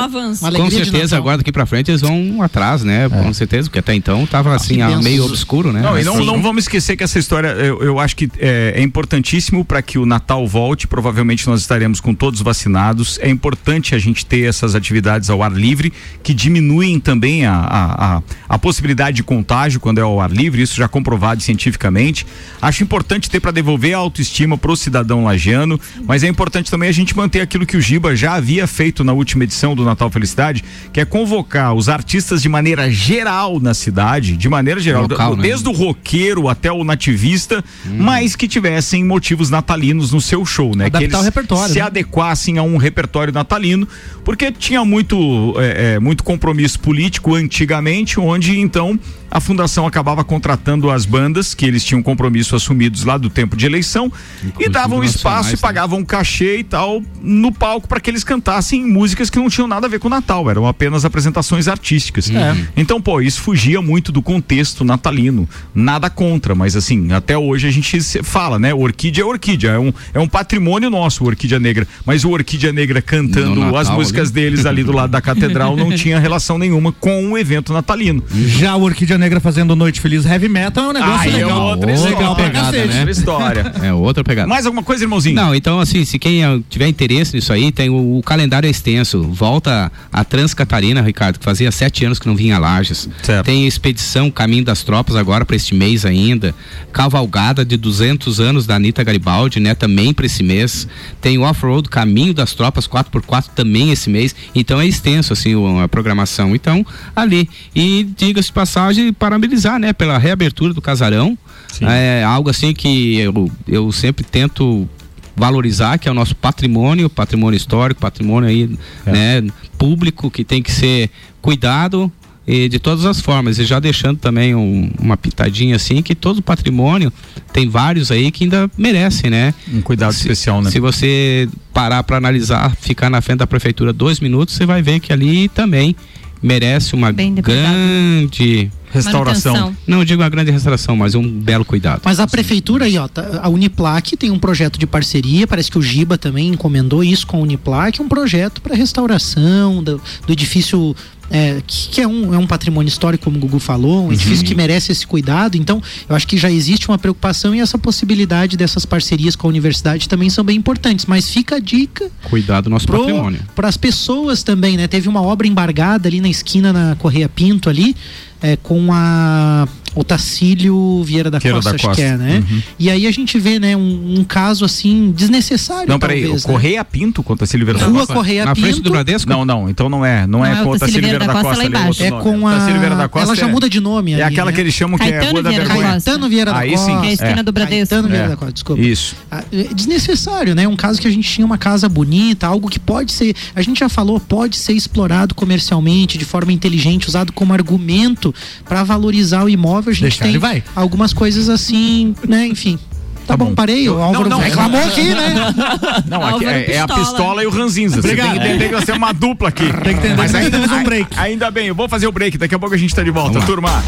um avanço. Com certeza agora daqui pra frente eles vão atrás, né? Com certeza, porque até então tava assim, ah, benção. meio obscuro, né? Não, e não, não vamos esquecer que essa história, eu, eu acho que é, é importantíssimo para que o Natal volte. Provavelmente nós estaremos com todos vacinados. É importante a gente ter essas atividades ao ar livre, que diminuem também a, a, a, a possibilidade de contágio quando é ao ar livre. Isso já comprovado cientificamente. Cientificamente. Acho importante ter para devolver a autoestima pro cidadão lagiano, mas é importante também a gente manter aquilo que o Giba já havia feito na última edição do Natal Felicidade, que é convocar os artistas de maneira geral na cidade, de maneira geral, Local, né? desde o roqueiro até o nativista, mas que tivessem motivos natalinos no seu show, né? Adaptar que eles o repertório, se né? adequassem a um repertório natalino, porque tinha muito, é, é, muito compromisso político antigamente, onde então a fundação acabava contratando as bandas que eles tinham compromisso assumidos lá do tempo de eleição e Inclusive davam espaço e né? pagavam um cachê e tal no palco para que eles cantassem músicas que não tinham nada a ver com o Natal, eram apenas apresentações artísticas. Então, pô, isso fugia muito do contexto natalino. Nada contra, mas assim, até hoje a gente se- fala, né? Orquídea é orquídea, é um, é um patrimônio nosso, o Orquídea Negra. Mas o Orquídea Negra cantando Natal, as músicas ali. deles ali do lado da catedral não tinha relação nenhuma com o evento natalino. Já o Orquídea Negra fazendo Noite Feliz Heavy Metal é um negócio Aí é outra história, pegada, né? História. É outra pegada. Mais alguma coisa, irmãozinho? Não, então assim, se quem eh, tiver interesse nisso aí, tem o, o calendário é extenso. Volta a Trans Catarina, Ricardo, que fazia sete anos que não vinha a Lages. Certo. Tem Expedição Caminho das Tropas agora para este mês ainda. Cavalgada de 200 anos da Anitta Garibaldi, né? Também para esse mês. Tem o Off-Road Caminho das Tropas 4x4 também esse mês. Então é extenso assim o- a programação. Então, ali. E diga-se de passagem, parabenizar, né? Pela reabertura do casarão. É algo assim que eu, eu sempre tento valorizar, que é o nosso patrimônio, patrimônio histórico, patrimônio aí, né, público que tem que ser cuidado e de todas as formas. E já deixando também um- uma pitadinha assim, que todo patrimônio tem vários aí que ainda merecem, né? Um cuidado Se- especial, né? Se você parar para analisar, ficar na frente da prefeitura dois minutos, você vai ver que ali também merece uma grande, Restauração. Manutenção. não digo uma grande restauração, mas um belo cuidado. Mas a prefeitura aí, ó, tá- a Uniplac tem um projeto de parceria, parece que o Giba também encomendou isso com a Uniplac, um projeto para restauração do, do edifício é, que, que é, um, é um patrimônio histórico, como o Gugu falou, um edifício que merece esse cuidado. Então, eu acho que já existe uma preocupação e essa possibilidade dessas parcerias com a universidade também são bem importantes. Mas fica a dica Cuidar do nosso patrimônio. para as pessoas também, né? Teve uma obra embargada ali na esquina na Correia Pinto ali, é, com a Otacílio Vieira da Vieira Costa, da acho Costa. que é, né? Uhum. E aí a gente vê, né, um, um caso assim desnecessário, Não, peraí, talvez, o né? Correia Pinto contra Silvio da Rua Costa? Correia Na frente Pinto. do Bradesco? Não, não, então não é. Não, é Não, é com o Tacílio Tacílio Vieira da Costa, ali, lá outro É nome. com a. Tacílio Vieira da Costa Ela já é- muda de nome. É ali, aquela né? que eles chamam que é a Caetano Rua da Vieira da Vergonha. Costa. Caetano Vieira da Aí Costa. sim. Que é a esquina É. do Bradesco. Caetano Vieira É. da Costa, desculpa. Isso. Ah, é Desnecessário, né? Um caso que a gente tinha uma casa bonita, algo que pode ser, a gente já falou, pode ser explorado comercialmente de forma inteligente, usado como argumento para valorizar o imóvel. A gente Deixar tem ele vai. algumas coisas assim, né? Enfim. Tá, Tá bom, bom. parei. O Eu- Álvaro não, não, reclamou aqui, né? Não, aqui é, é a Pistola. e o Ranzinza. Você tem que entender que nós temos uma dupla aqui. Tem que entender Mas que ainda, temos um break. ainda bem, eu vou fazer o break. Daqui a pouco a gente tá de volta, turma.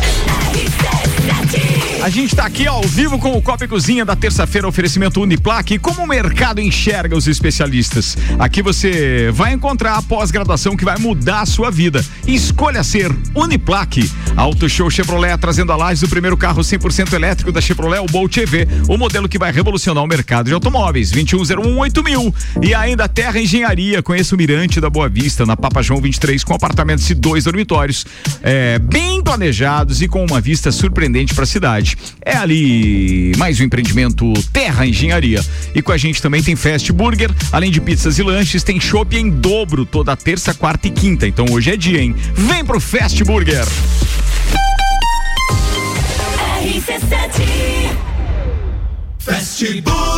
A gente tá aqui ao vivo com o Copa e Cozinha da terça-feira, oferecimento Uniplaque. Como o mercado enxerga os especialistas? Aqui você vai encontrar a pós-graduação que vai mudar a sua vida. Escolha ser Uniplaque. Auto Show Chevrolet trazendo a laje do primeiro carro 100% elétrico da Chevrolet, o Bolt EV, o modelo que vai revolucionar o mercado de automóveis. 21018000. E ainda Terra Engenharia. Conheça o Mirante da Boa Vista, na Papa João 23, com apartamentos de dois dormitórios, é, bem planejados e com uma vista surpreendente para a cidade. É ali mais um empreendimento Terra Engenharia. E com a gente também tem Fast Burger, além de pizzas e lanches, tem chopp em dobro toda terça, quarta e quinta. Então hoje é dia, hein? Vem pro Fast Burger. Fast Burger.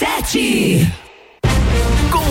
RC7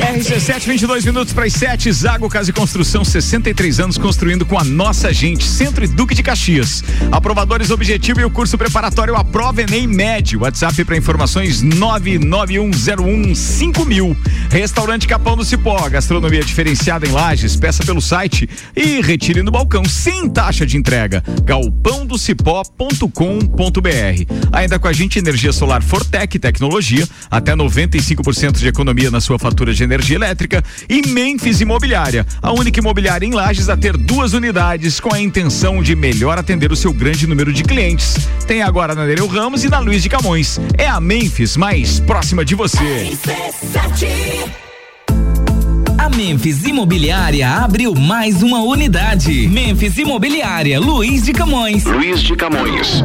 RC7, 22 minutos para as 7. Zago Casa e Construção, 63 anos construindo com a nossa gente. Centro e Duque de Caxias. Aprovadores Objetivo e o curso preparatório Aprova Enem Médio. WhatsApp para informações 991015000. Restaurante Capão do Cipó. Gastronomia diferenciada em Lages. Peça pelo site e retire no balcão sem taxa de entrega. galpãodocipó.com.br. Ainda com a gente, energia solar Fortec Tecnologia. Até 95% de economia na sua fatura de energia elétrica e Memphis Imobiliária, a única imobiliária em Lages a ter duas unidades com a intenção de melhor atender o seu grande número de clientes. Tem agora na Nereu Ramos e na Luiz de Camões. É a Memphis mais próxima de você. A Memphis Imobiliária abriu mais uma unidade. Memphis Imobiliária, Luiz de Camões. Luiz de Camões.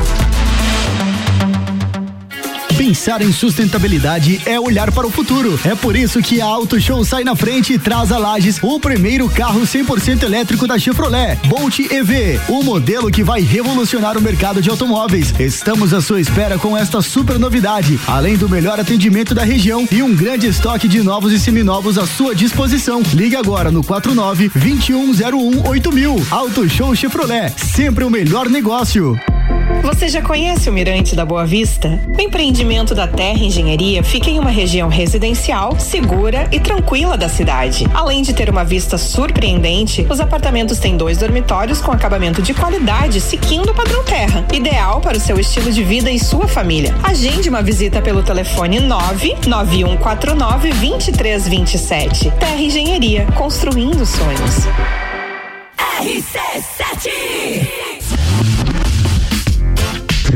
Pensar em sustentabilidade é olhar para o futuro. É por isso que a Auto Show sai na frente e traz a Lages o primeiro carro 100% elétrico da Chevrolet, Bolt EV, o modelo que vai revolucionar o mercado de automóveis. Estamos à sua espera com esta super novidade, além do melhor atendimento da região e um grande estoque de novos e seminovos à sua disposição. Ligue agora no 49 2101 8000. Auto Show Chevrolet, sempre o melhor negócio. Você já conhece o Mirante da Boa Vista? O empreendimento da Terra Engenharia fica em uma região residencial, segura e tranquila da cidade. Além de ter uma vista surpreendente, os apartamentos têm dois dormitórios com acabamento de qualidade, seguindo o padrão Terra, ideal para o seu estilo de vida e sua família. Agende uma visita pelo telefone 99149 2327. Terra Engenharia, construindo sonhos.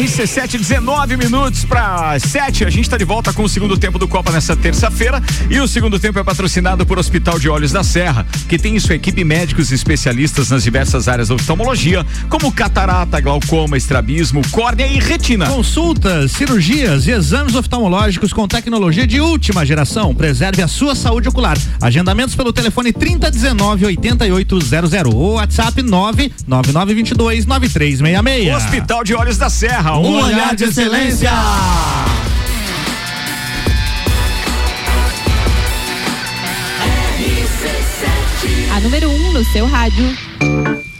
RC7, 19 minutos para 7. A gente está de volta com o segundo tempo do Copa nessa terça-feira. E o segundo tempo é patrocinado por Hospital de Olhos da Serra, que tem em sua equipe médicos e especialistas nas diversas áreas da oftalmologia, como catarata, glaucoma, estrabismo, córnea e retina. Consultas, cirurgias e exames oftalmológicos com tecnologia de última geração. Preserve a sua saúde ocular. Agendamentos pelo telefone 3019 8800 ou WhatsApp 99922 9366. Hospital de Olhos da Serra, Um olhar de excelência. A número 1 um no seu rádio.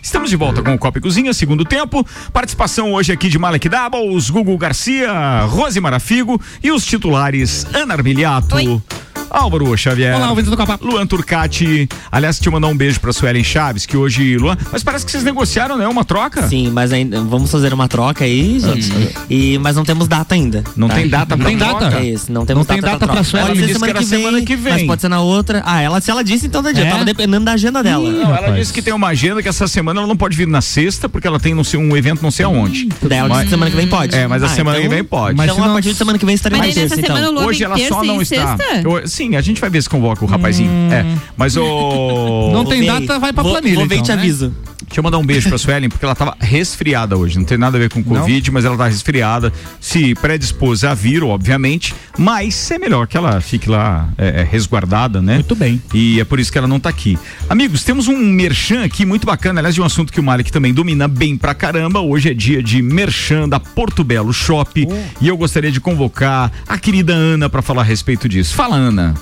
Estamos de volta com o Copa e Cozinha, segundo tempo. Participação hoje aqui de Malek Doubles, Gugu Garcia, Rose Marafigo e os titulares Ana Armiliato. Álvaro Xavier. Olá, ouvintes do Copa. Luan Turcati. Aliás, te mandar um beijo pra Suelen Chaves, que hoje, Luan. Mas parece que vocês negociaram, né? Uma troca? Sim, mas ainda vamos fazer uma troca aí, gente. E, mas não temos data ainda. Não tem data não pra tem troca? data? É isso, não temos Não tem data, data pra Suelen. Pode ser disse que era semana que vem. Mas pode ser na outra. Ah, ela, se ela disse, então tá dia. É? Tava dependendo da agenda dela. Não, ela disse que tem uma agenda que essa semana ela não pode vir na sexta, porque ela tem não sei, um evento não sei aonde. Daí ela disse que semana que vem pode. É, mas a Ah, semana então- que vem pode. Mas então a não- partir de semana que vem nessa terça, semana então. Hoje vem ela só não está. sexta? Sim, a gente vai ver se convoca o rapazinho. É, mas o. Não tem data, vai pra Vou- planilha, Vou ver e então, te né? aviso. Deixa eu mandar um beijo pra Suelen, porque ela tava resfriada hoje. Não tem nada a ver com Covid, mas ela tá resfriada. Se predispôs a vir, obviamente. Mas é melhor que ela fique lá é, é, resguardada, né? Muito bem. E é por isso que ela não tá aqui. Amigos, temos um merchan aqui muito bacana, aliás, de um assunto que o Malik também domina bem pra caramba. Hoje é dia de merchan da Porto Belo Shop. E eu gostaria de convocar a querida Ana pra falar a respeito disso. Fala, Ana.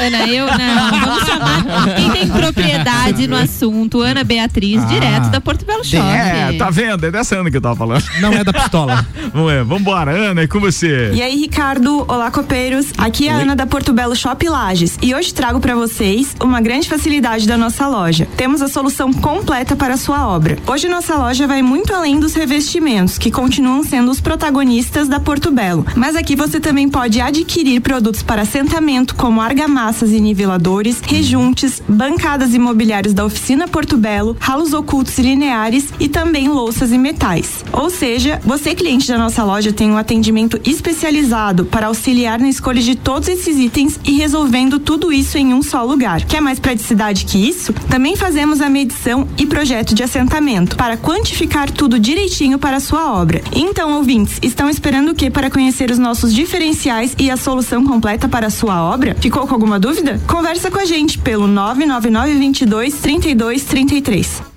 Ana, eu não. Vamos chamar quem tem propriedade no assunto. Ana Beatriz, Ah. direto da Porto Belo Shopping. É, tá vendo? É dessa Ana que eu tava falando. Não é da pistola. Vamos, é, vambora, Ana, é com você. E aí, Ricardo, olá copeiros. Aqui é a Ana da Porto Belo Shop Lages e hoje trago para vocês uma grande facilidade da nossa loja. Temos a solução completa para a sua obra. Hoje nossa loja vai muito além dos revestimentos, que continuam sendo os protagonistas da Porto Belo. Mas aqui você também pode adquirir produtos para assentamento, como argamassas e niveladores, rejuntes, bancadas imobiliárias da oficina Porto Belo, ralos ocultos e lineares e também louças e metais. Ou seja, você cliente da nossa loja tem um atendimento especializado para auxiliar na escolha de todos esses itens e resolvendo tudo isso em um só lugar. Quer mais praticidade que isso? Também fazemos a medição e projeto de assentamento para quantificar tudo direitinho para a sua obra. Então, ouvintes, estão esperando o que para conhecer os nossos diferenciais e a solução completa para a sua obra? Ficou com alguma dúvida? Conversa com a gente pelo 999 22 32 33.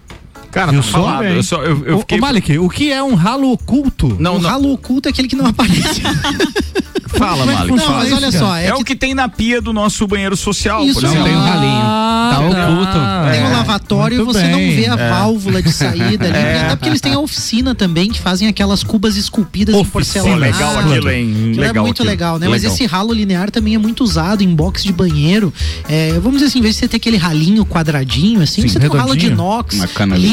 Cara, Eu tá sou falado. Eu, só, eu, eu Ô, fiquei. ô, Malik, o que é um ralo oculto? Não, o não. ralo oculto é aquele que não aparece. Fala, é que Malik. Não, funciona mas olha só, É, é, o que que tem na pia do nosso banheiro social, Isso por exemplo. Não tem um ralinho. Tá oculto. tem um é. lavatório e você não bem. vê a É. válvula de saída ali. É. Até porque eles têm a oficina também, que fazem aquelas cubas esculpidas Oficina. em porcelanato. Legal aquilo, hein? Legal é muito aquilo. legal, né? Mas Legal. esse ralo linear também é muito usado em box de banheiro. É, vamos dizer assim, em vez de você ter aquele ralinho quadradinho, assim, Sim, você tem um ralo de redondinho. inox, Uma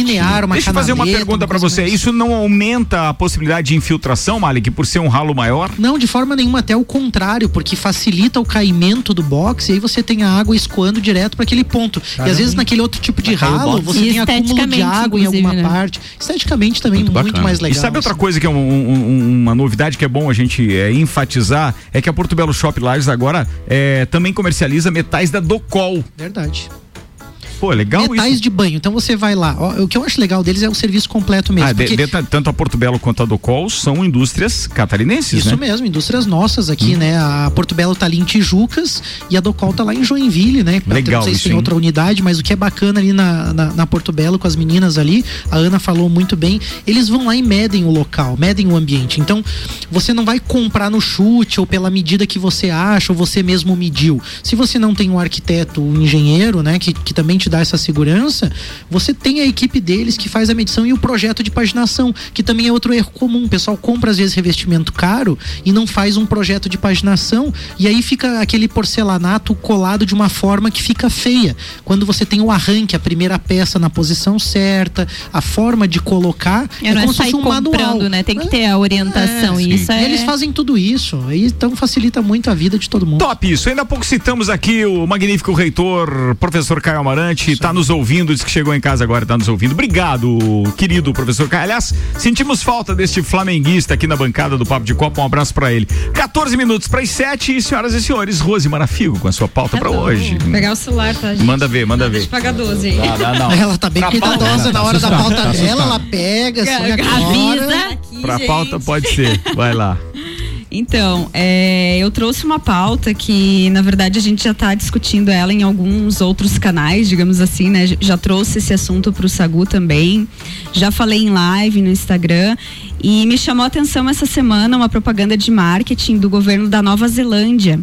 canaletinha. linear, uma Deixa eu fazer uma pergunta pra coisa você. mais- Isso não aumenta a possibilidade de infiltração, Malik, por ser um ralo maior? Não, de forma nenhuma, até o contrário, porque facilita o caimento do box e aí você tem a água escoando direto para aquele ponto. E às vezes naquele outro tipo de Vai ralo, você E tem acúmulo de água em alguma né? parte. Esteticamente também Muito muito, mais E legal. sabe outra assim. coisa que é um- um- uma novidade que é bom a gente é, enfatizar? É que a Porto Belo Shop Lages agora é, também comercializa metais da Docol. Verdade. Pô, legal Metais isso. de banho. Então você vai lá. O que eu acho legal deles é o serviço completo mesmo. Ah, de- porque de- tanto a Porto Belo quanto a Docol são indústrias catarinenses, Isso né? mesmo, indústrias nossas aqui, Hum. né? A Porto Belo tá ali em Tijucas e a Docol tá lá em Joinville, né? Legal Não sei se tem hein? outra unidade, mas o que é bacana ali na, na, na Porto Belo com as meninas ali, a Ana falou muito bem, eles vão lá e medem o local, medem o ambiente. Então, você não vai comprar no chute ou pela medida que você acha ou você mesmo mediu. Se você não tem um arquiteto, um engenheiro, né, que, que também te dá essa segurança, você tem a equipe deles que faz a medição e o projeto de paginação, que também é outro erro comum. O pessoal compra às vezes revestimento caro e não faz um projeto de paginação e aí fica aquele porcelanato colado de uma forma que fica feia. Quando você tem o arranque, a primeira peça na posição certa, a forma de colocar, É, não é como se fosse um comprando, manual. né? Tem que ter a orientação. e isso E é... Eles fazem tudo isso, então facilita muito a vida de todo mundo. Top isso. Ainda há pouco citamos aqui o magnífico reitor, professor Caio Amarante, noite, está nos ouvindo, diz que chegou em casa agora, está nos ouvindo. Obrigado, querido professor Caio. Aliás, sentimos falta deste flamenguista aqui na bancada do Papo de Copa. Um abraço para ele. 14 minutos para as 7, senhoras e senhores, Rose Marafigo com a sua pauta para hoje. Vou pegar o celular, tá, gente? Manda ver, manda Deixa ver. eu pagar 12 aí. Ah, não, não. Ela tá bem Pra cuidadosa na hora da tá pauta dela, tá ela pega, assim, Avisa. agora. Pra pauta pode ser. Vai lá. Então, é, eu trouxe uma pauta que, na verdade, a gente já está discutindo ela em alguns outros canais, digamos assim, né? Já trouxe esse assunto para o Sagu também. Já falei em live no Instagram. E me chamou a atenção essa semana uma propaganda de marketing do governo da Nova Zelândia,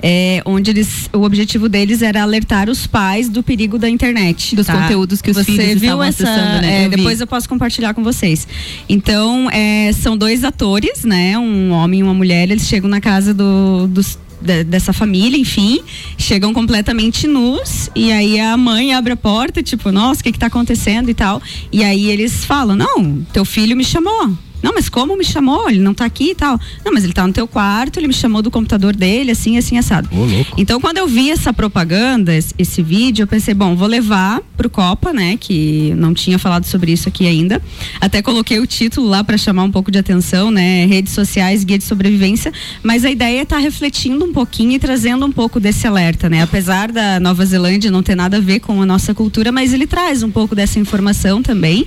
é, onde eles, o objetivo deles era alertar os pais do perigo da internet. Dos conteúdos que os Você filhos viu estavam essa, acessando, né? é, Eu vi. depois eu posso compartilhar com vocês. Então, é, são dois atores, né? Um homem e uma mulher, eles chegam na casa do, dos de- dessa família, enfim, chegam completamente nus e aí a mãe abre a porta, tipo, nossa, o que que tá acontecendo e tal. E aí eles falam: "Não, teu filho me chamou". Não, mas como me chamou? Ele não tá aqui e tal. Não, mas ele tá no teu quarto, ele me chamou do computador dele, assim, assim, assado. Então, quando eu vi essa propaganda, esse, esse vídeo, eu pensei, bom, vou levar pro Copa, né? Que não tinha falado sobre isso aqui ainda. Até coloquei o título lá para chamar um pouco de atenção, né? Redes sociais, guia de sobrevivência. Mas a ideia é estar refletindo um pouquinho e trazendo um pouco desse alerta, né? Apesar da Nova Zelândia não ter nada a ver com a nossa cultura, mas ele traz um pouco dessa informação também.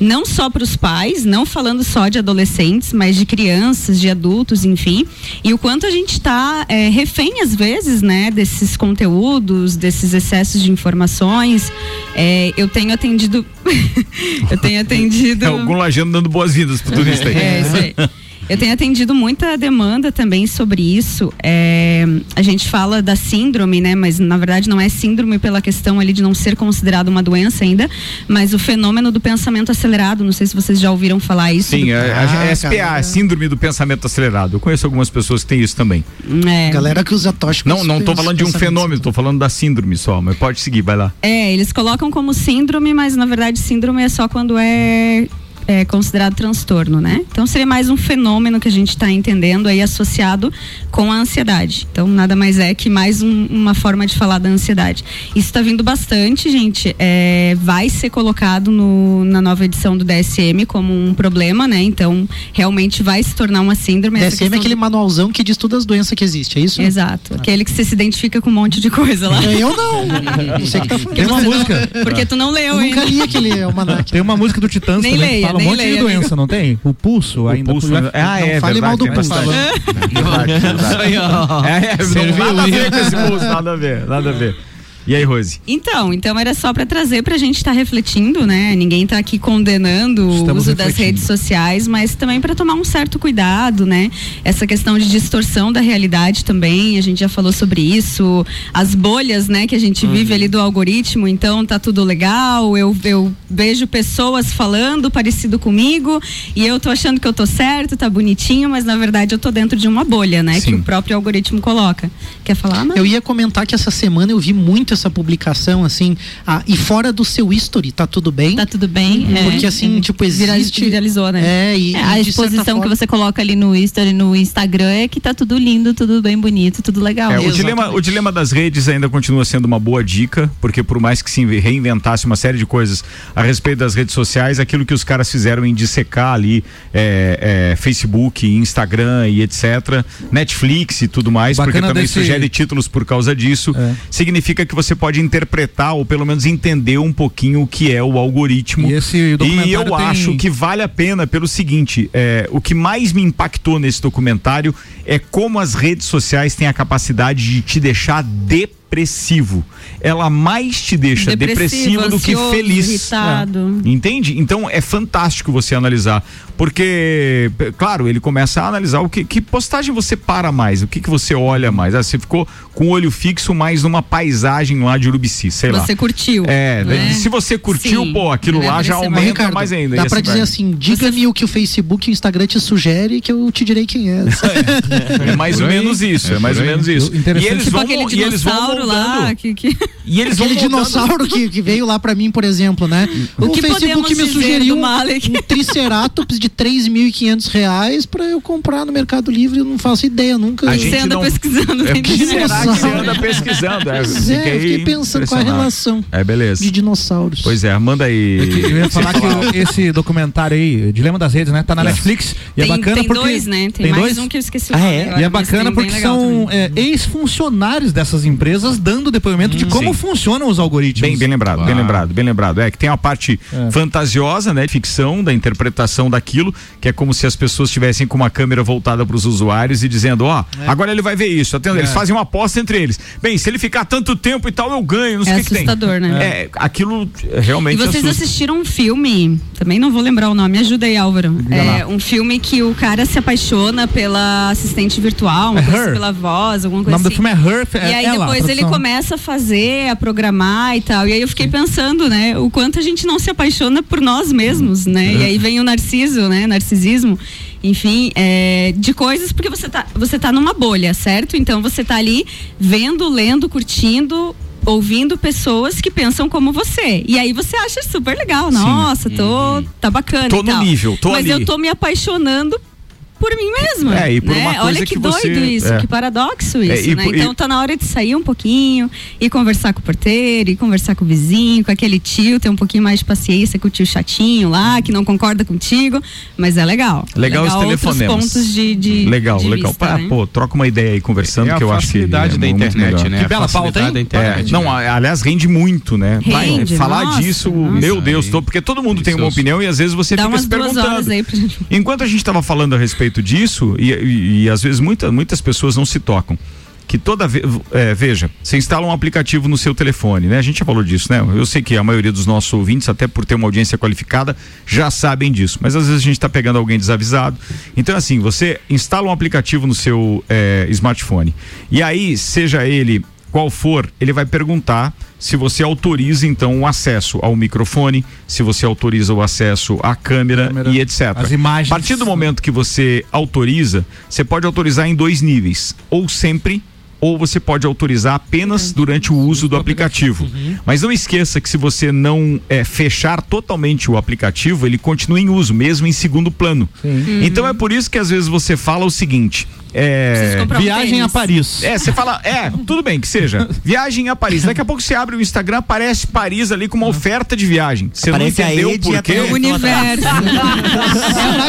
Não só para os pais, não falando só de adolescentes, mas de crianças, de adultos, enfim. E o quanto a gente está refém, às vezes, né, desses conteúdos, desses excessos de informações. É, eu tenho atendido. eu tenho atendido. É algum lajando dando boas-vindas pro turista aí. É, isso aí. Eu tenho atendido muita demanda também sobre isso. É, a gente fala da síndrome, né? Mas na verdade não é síndrome pela questão ali de não ser considerado uma doença ainda, mas o fenômeno do pensamento acelerado. Não sei se vocês já ouviram falar isso. Sim, do... a, a- a SPA, Síndrome do Pensamento Acelerado. Eu conheço algumas pessoas que têm isso também. É. Galera que usa tóxicos. Não, não tô pens- falando de um fenômeno, tô falando da síndrome só, mas pode seguir, vai lá. É, eles colocam como síndrome, mas na verdade síndrome é só quando é, é considerado transtorno, né? Então seria mais um fenômeno que a gente está entendendo aí associado com a ansiedade. Então nada mais é que mais um- uma forma de falar da ansiedade. Isso está vindo bastante, gente. É, vai ser colocado no- na nova edição do DSM como um problema, né? Então realmente vai se tornar uma síndrome. essa DSM é aquele manualzão que diz todas as doenças que existem, é isso? Exato. Aquele que você se identifica com um monte de coisa lá. Eu não. Não sei o que tá falando. Tem uma música. Porque tu não leu Eu nunca li aquele almanac. Tem uma música do Titãs Nem também que leia, fala um nem monte de leia, doença, amigo. não tem? O pulso ainda. pulso, já- né? Ah, não é fale verdade, mal do pulso. bastante. Verdade, verdade. É, é, não, nada a ver com esse pulso, nada a ver, nada a ver. E aí, Rose? Então, então era só para trazer pra gente estar refletindo, né? Ninguém tá aqui condenando o Estamos uso das refletindo. redes sociais, mas também para tomar um certo cuidado, né? Essa questão de distorção da realidade também, a gente já falou sobre isso, as bolhas, né, que a gente vive ali do algoritmo, então tá tudo legal, eu, eu vejo pessoas falando parecido comigo e eu tô achando que eu tô certo, tá bonitinho, mas na verdade eu tô dentro de uma bolha, né, que Sim. o próprio algoritmo coloca. Quer falar, Ana? Eu ia comentar que essa semana eu vi muito essa publicação, assim, ah, e fora do seu history, tá tudo bem? Tá tudo bem, é. Porque assim, É. tipo, existe. viralizou, né? É, e, É, a e exposição que forma- você coloca ali no Story, no Instagram, é que tá tudo lindo, tudo bem bonito, tudo legal. É, o, dilema, o dilema das redes ainda continua sendo uma boa dica, porque por mais que se reinventasse uma série de coisas a respeito das redes sociais, aquilo que os caras fizeram em dissecar ali é, é, Facebook, Instagram e etc., Netflix e tudo mais, porque Bacana também desse- sugere títulos por causa disso, significa que você pode interpretar ou pelo menos entender um pouquinho o que é o algoritmo. E esse E eu tem- acho que vale a pena pelo seguinte: é, o que mais me impactou nesse documentário é como as redes sociais têm a capacidade de te deixar depressivo. Ela mais te deixa Depressivo, depressivo do que ansioso, feliz. irritado. É. Entende? Então é fantástico você analisar. Porque, claro, ele começa a analisar o que, que postagem você para mais, o que, que você olha mais. Ah, você ficou com o olho fixo mais numa paisagem lá de Urubici, sei lá. Você curtiu. É, né? se você curtiu, Sim, pô, aquilo deve lá já aumenta mais. Ricardo, mais ainda. Dá pra dizer vai. assim, diga-me o que o Facebook e o Instagram te sugere que eu te direi quem é. É mais ou menos isso, é mais ou menos isso. E eles Tipo vão, e eles vão lá. Que, que... E eles Aquele dinossauro que, que veio lá pra mim, por exemplo, né? O O, que Facebook me sugeriu um, Malek? um Triceratops de 3.500 reais pra eu comprar no Mercado Livre. Eu não faço ideia, nunca. A gente Você anda não- pesquisando É, que internet. será que você anda pesquisando? É, Pois é, eu fiquei pensando qual a impressionado. relação É, beleza. de dinossauros. Pois é, manda aí. Eu, eu ia falar que esse documentário aí, Dilema das Redes, né? Tá na Netflix. E é Tem, bacana tem porque. dois, né? Tem, Tem mais dois? um que eu esqueci Ah, é? agora, E é bacana porque são é, ex-funcionários dessas empresas dando depoimento de como Sim. funcionam os algoritmos. Bem, bem lembrado, bem Ah. lembrado, bem lembrado. É que tem a parte É. fantasiosa, né, de ficção, da interpretação daquilo, que é como se as pessoas estivessem com uma câmera voltada para os usuários e dizendo, ó, agora ele vai ver isso. Eles É. fazem uma aposta entre eles. Bem, se ele ficar tanto tempo e tal, eu ganho, não sei É o que, que tem. assustador, né? É, aquilo é, E realmente vocês assusta. assistiram um filme, também não vou lembrar o nome, me ajuda aí, Álvaro. É um filme que o cara se apaixona pela assistente virtual, uma É coisa Her. pela voz, alguma O coisa nome do assim. filme é Her. é E aí ela, depois ele produção. começa a fazer, a programar e tal. E aí eu fiquei pensando, né, o quanto a gente não se apaixona por nós mesmos, né? E aí vem o narciso, né, narcisismo. Enfim, é, de coisas porque você tá, você tá numa bolha, certo? Então você tá ali vendo, lendo, curtindo, ouvindo pessoas que pensam como você. E aí você acha super legal. Nossa, tô, tá bacana. Tô no nível, tô Mas ali. eu tô me apaixonando por mim mesma. É, e por né? uma coisa Olha que, que doido você- isso, é. que paradoxo É, isso, e né? por- e- Então tá na hora de sair um pouquinho e conversar com o porteiro, e conversar com o vizinho, com aquele tio, ter um pouquinho mais de paciência com o tio chatinho lá, que não concorda contigo, mas é legal. Legal, os outros telefonemas. pontos de, de legal, de legal. vista, Ah, né? Pô, troca uma ideia aí conversando, É que eu acho que. facilidade é da internet, né? Que bela pauta, hein? da internet. É, não, a- aliás, rende muito, né? Vai, Rende, falar nossa, disso, nossa. meu Deus, tô, porque todo mundo tem uma opinião e às vezes você Dá fica umas se perguntando. horas aí pra gente. Enquanto a gente estava falando a respeito disso, e, e- e às vezes muita, muitas pessoas não se tocam. Que toda vez. veja, você instala um aplicativo no seu telefone, né? A gente já falou disso, né? Eu sei que a maioria dos nossos ouvintes, até por ter uma audiência qualificada, já sabem disso. Mas às vezes a gente está pegando alguém desavisado. Então, assim, você instala um aplicativo no seu eh, smartphone. E aí, seja ele qual for, ele vai perguntar se você autoriza então o acesso ao microfone, se você autoriza o acesso à câmera, Câmera, e etc. as imagens. A partir do momento que você autoriza, você pode autorizar em dois níveis, ou sempre ou você pode autorizar apenas durante o uso do aplicativo. Mas não esqueça que se você não eh, fechar totalmente o aplicativo, ele continua em uso, mesmo em segundo plano. Então é por isso que às vezes você fala o seguinte: é, um Viagem tênis. a Paris. é, você fala, é, tudo bem que seja. Viagem a Paris. Daqui a pouco você abre o Instagram, aparece Paris ali com uma oferta de viagem. Você não entendeu Ed por quê? É o universo.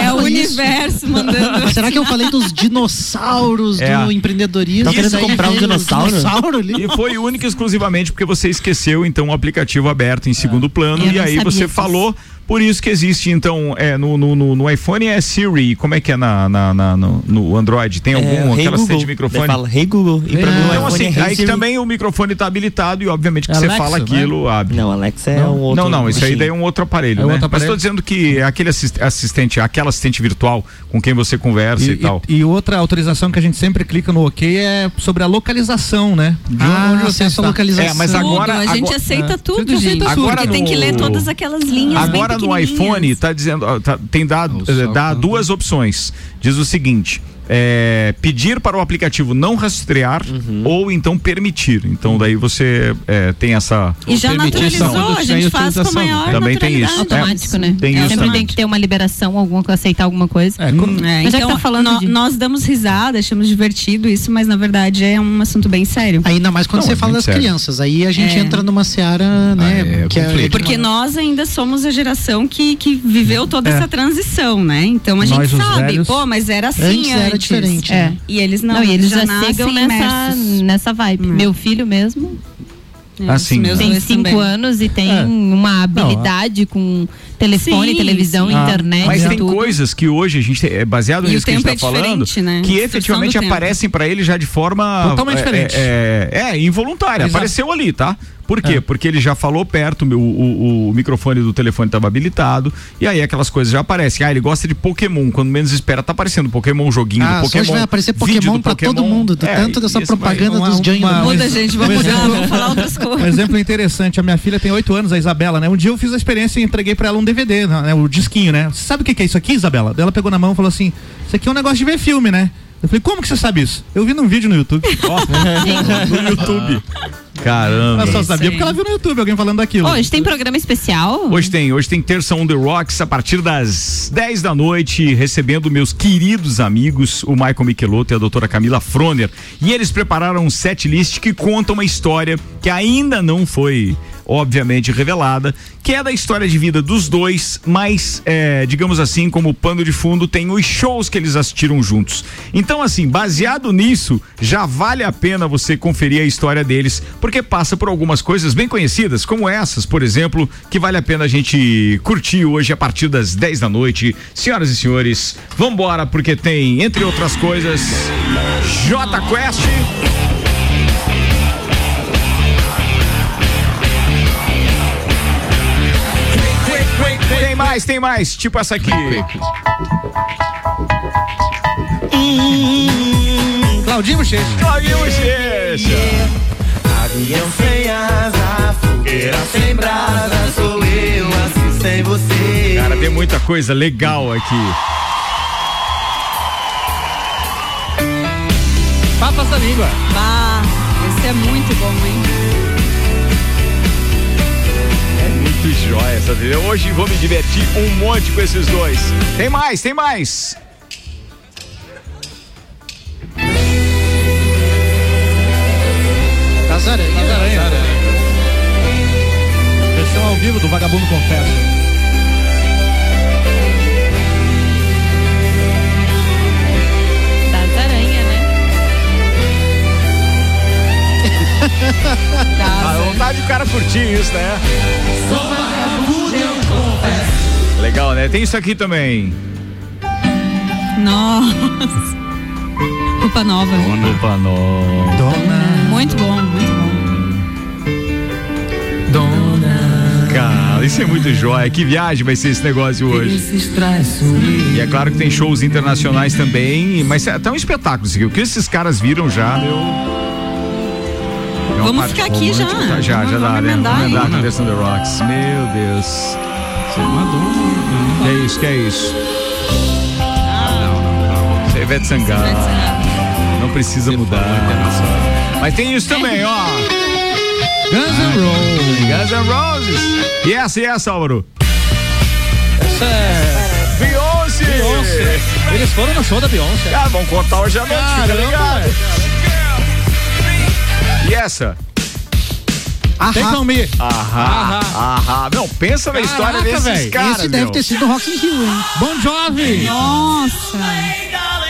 é, é o universo mandando. Será que eu falei dos dinossauros É. do empreendedorismo? Tá querendo comprar um dinossauro? dinossauro ali. E foi única e exclusivamente porque você esqueceu, então, o aplicativo aberto em segundo plano. Eu E aí você disso. falou. Por isso que existe, então, é, no, no, no, no iPhone é Siri. Como é que é na, na- na- no, no Android? Tem algum, É, Hey aquela Google. de microfone? Fala, hey Google. E pra É. mim Então, iPhone assim, é Hey aí que Siri. também o microfone está habilitado e, obviamente, que É você Alexa, fala né? aquilo, abre. Não, Alexa é um outro. Não, não, isso aí daí é um outro aparelho, É né? outro Mas aparelho. estou dizendo que é aquele assist- assistente, aquela assistente virtual com quem você conversa e, E, tal. e- e outra autorização que a gente sempre clica no OK é sobre a localização, né? De Ah, onde você está. localização. É, mas Tudo, agora- a gente agora- aceita é. tudo, A gente aceita tudo. Porque tem que ler Agora todas aquelas linhas. Agora bem no iPhone tá dizendo, ó, tá- tem dado, eh, dá duas opções. Diz o seguinte: é, pedir para o aplicativo não rastrear ou então permitir. Então daí você eh, tem essa E já naturalizou, a gente faz com a autorização, maior Também tem isso. naturalidade. Automático, né? Tem É, isso Sempre também. tem que ter uma liberação, alguma, aceitar alguma coisa. É, como- É, Mas já então, que tá falando nó- de- nós damos risada, achamos divertido isso, mas na verdade é um assunto bem sério. Ainda mais quando Não, você é fala das sério. crianças. Aí a gente É. entra numa seara, né? Ah, é que conflito. Porque nós ainda somos a geração que, que viveu toda É. essa transição, né? Então a Nós, gente os sabe, velhos, pô, mas era assim antes antes. Era diferente, É. né? E eles não, Não, e eles já, nascem sigam nessa, nessa vibe. Hum. Meu filho mesmo É, Assim, meus tem cinco também. anos e tem É. uma habilidade com telefone, Sim, televisão, sim. internet, Mas tem tudo. coisas que hoje a gente tem, é baseado E nisso que a gente está é falando, diferente, né? que efetivamente aparecem para ele já de forma Totalmente é, diferente. É, é, é, involuntária. Exato. Apareceu ali, tá? Por quê? É. Porque ele já falou perto, o, o, o microfone do telefone estava habilitado, e aí aquelas coisas já aparecem. Ah, ele gosta de Pokémon. Quando menos espera, tá aparecendo Pokémon, joguinho Ah, do Pokémon. hoje vai aparecer Pokémon pra todo mundo. É, tanto dessa propaganda uma- dos Jane Muda, gente, vamos Um mudar, exemplo- vamos falar outras Um coisas. exemplo interessante, a minha filha tem oito anos, a Isabela, né? Um dia eu fiz a experiência e entreguei pra ela um DVD, né? O disquinho, né? Você sabe o que é isso aqui, Isabela? Ela pegou na mão e falou assim: Isso aqui é um negócio de ver filme, né? Eu falei, como que você sabe isso? Eu vi num vídeo no YouTube. No YouTube. Caramba. Ela só sabia porque ela viu no YouTube alguém falando daquilo. Hoje tem programa especial? Hoje tem, hoje tem Terça on the Rocks a partir das 10 da noite, recebendo meus queridos amigos, o Michael Michelotto e a doutora Camila Froner. E eles prepararam um set list que conta uma história que ainda não foi obviamente revelada, que é da história de vida dos dois, mas, é, digamos assim, como pano de fundo, tem os shows que eles assistiram juntos. Então, assim, baseado nisso, já vale a pena você conferir a história deles, porque passa por algumas coisas bem conhecidas, como essas, por exemplo, que vale a pena a gente curtir hoje a partir das 10 da noite. Senhoras e senhores, vambora, porque tem, entre outras coisas, J Quest. Mais, tem mais, tipo essa aqui. Claudinho Bochecha. Claudinho Bochecha. Avião sem asa, fogueira sem brasa, sou eu assim sem você. Cara, tem muita coisa legal aqui. Papa essa língua. Bah, esse é muito bom, hein? Muito jóia essa vida. Hoje vou me divertir um monte com esses dois. Tem mais, tem mais. Das Aranhas. Das Aranhas. Versão ao vivo do Vagabundo Confesso. Né? A vontade do cara curtir isso, né? Legal, né? Tem isso aqui também. Nossa. Culpa nova. Culpa nova. Muito bom, muito bom. Cara, isso é muito jóia. Que viagem vai ser esse negócio hoje. E é claro que tem shows internacionais também, mas é até um espetáculo isso aqui. O que esses caras viram já, meu. É uma Vamos ficar aqui já. Tá, já, já Vamos dá, né? emendar Vamos emendar aí. com The Rocks. Meu Deus. Que é isso, que é isso? Isso é Ivete Sangalo. Não precisa mudar. Mas tem isso também, ó. Guns N' Roses. Guns N' Roses. E essa, e essa, Álvaro? Essa é. Beyoncé. Beyoncé. Eles foram no show da Beyoncé. Ah, vamos contar hoje à noite, fica Caramba, ligado. E essa? Take on me. Ahá, ahá. Não, pensa na história Caraca, desses velho. caras, Esse deve meu. ter sido Rock in Rio, hein? Bon Jovi. Nossa.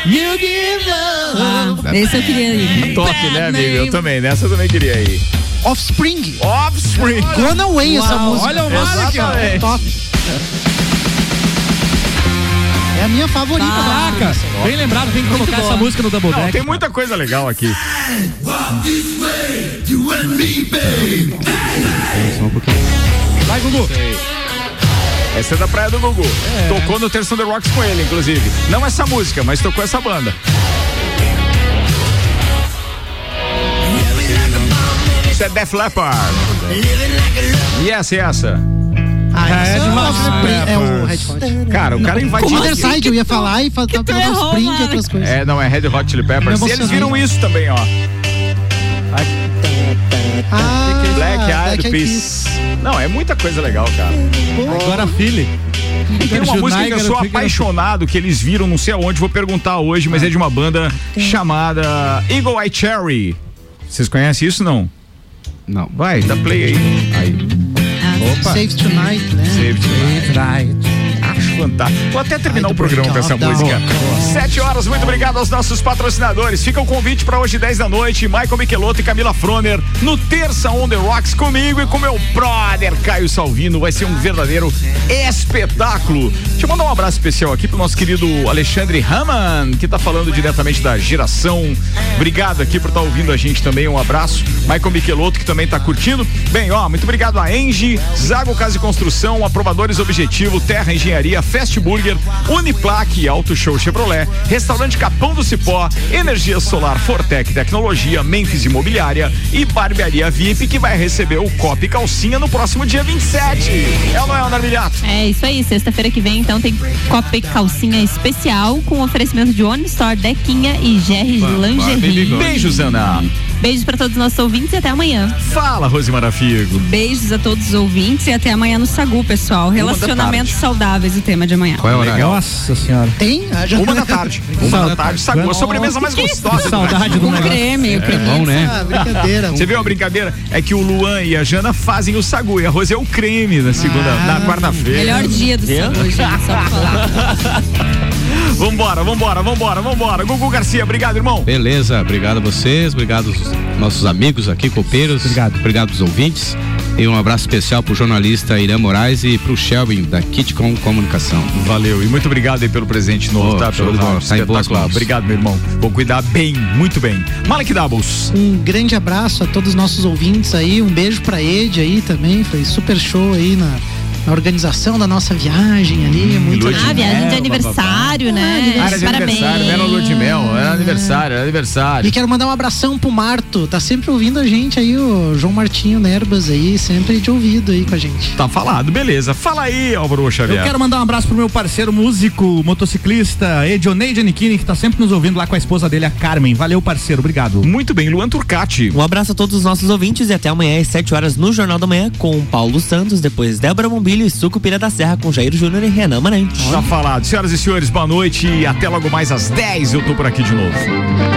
You give love. Ah, esse eu queria ir. Top, né, amigo? Eu também, nessa eu também queria ir. Offspring. Offspring. Gone Away essa música. olha o Malik, ó. É top. É a minha favorita. da Caraca, música. bem lembrado, tem que colocar essa música no Double Não, Deck. tem muita coisa legal aqui. Vai, Gugu. Essa é da Praia do Gugu. Tocou no Terção The Rocks com ele, inclusive. Não essa música, mas tocou essa banda. Isso é Def Leppard. E essa, e essa? Ah, é, o Hot Offspring, é o Red Hot. Cara, o cara invadiu. Other Side eu ia falar e falar pelo errou, Offspring e mano. outras coisas. É, não, é Red Hot Chili Peppers. E eles viram isso também, ó. Ah, Black Eyed Peas. Não, é muita coisa legal, cara. Agora, Philly. Tem uma música que eu sou apaixonado, que eles viram, não sei aonde, vou perguntar hoje, mas é de uma banda chamada Eagle Eye Cherry. Vocês conhecem isso, não? Não. Vai, dá play aí. Aí. Opa. Save Tonight, né? Save Tonight. Acho fantástico. Vou até terminar o programa com essa música. Sete horas, muito obrigado aos nossos patrocinadores. Fica o convite para hoje, 10 da noite. Michael Michelotto e Camila Froner no Terça On The Rocks comigo e com meu brother Caio Salvino. Vai ser um verdadeiro espetáculo. Deixa eu mandar um abraço especial aqui pro nosso querido Alexandre Raman, que tá falando diretamente da geração. Obrigado aqui por estar ouvindo a gente também. Um abraço. Michael Michelotto, que também tá curtindo. Bem, ó, muito obrigado a Engie, Zago Casa e Construção, Aprovadores Objetivo, Terra Engenharia, Fast Burger, Uniplaque, Auto Show Chevrolet, Restaurante Capão do Cipó, Energia Solar Fortec Tecnologia, Memphis Imobiliária e Barbearia VIP, que vai receber o Copa e Calcinha no próximo dia 27. É ou não é, Ana Milhato? É isso aí, sexta-feira que vem, então, tem Copa e Calcinha especial com oferecimento de One Store, Dequinha e GR Lingerie. Beijos, Ana. Beijos pra todos os nossos ouvintes e até amanhã. Fala, Rose Marafigo. Beijos a todos os ouvintes e até amanhã no Sagu, pessoal. Relacionamentos saudáveis, o tema de amanhã. Qual é o horário? Nossa senhora. Tem? Ah, já- Uma da tarde. Uma da tarde, sacou? A sobremesa mais gostosa. do Saudade do Um creme, o É bom, né? Ah, brincadeira. Você viu a brincadeira? É que o Luan e a Jana fazem o sagu e a Rose é o creme na segunda, Ah. na quarta-feira. Melhor dia do Sagu, gente, só pra falar. Vambora, vambora, vambora, vambora. Gugu Garcia, obrigado, irmão. Beleza, obrigado a vocês, obrigado aos nossos amigos aqui, copeiros. Obrigado. Obrigado aos ouvintes. E um abraço especial pro jornalista Irã Moraes e pro Shelby da Kitcom Comunicação. Valeu e muito obrigado aí pelo presente novo, Oh, tá? show Pelo rádio, Tá em boas espetacular. mãos. Obrigado, meu irmão. Vou cuidar bem, muito bem. Malek Doubles. Um grande abraço a todos os nossos ouvintes aí, um beijo pra Ed aí também, foi super show aí na, na organização da nossa viagem ali, muito lua de Ah, viagem mel, de aniversário, né? Ah, de Parabéns. aniversário, era lua de mel, era aniversário, era aniversário. E quero mandar um abração pro Marto, tá sempre ouvindo a gente aí, o João Martinho Nerbas aí, sempre de ouvido aí com a gente. Tá falado, beleza. Fala aí, Álvaro Xavier. Eu quero mandar um abraço pro meu parceiro músico, motociclista, Edionei Giannichini, que tá sempre nos ouvindo lá com a esposa dele, a Carmen. Valeu, parceiro. Obrigado. Muito bem, Luan Turcati. Um abraço a todos os nossos ouvintes e até amanhã às 7 horas no Jornal da Manhã com Paulo Santos, depois Débora Bombilho e Sucupira da Serra com Jair Júnior e Renan Manente. Tá falado. Senhoras e senhores, boa noite e até logo mais às 10 eu tô por aqui de novo.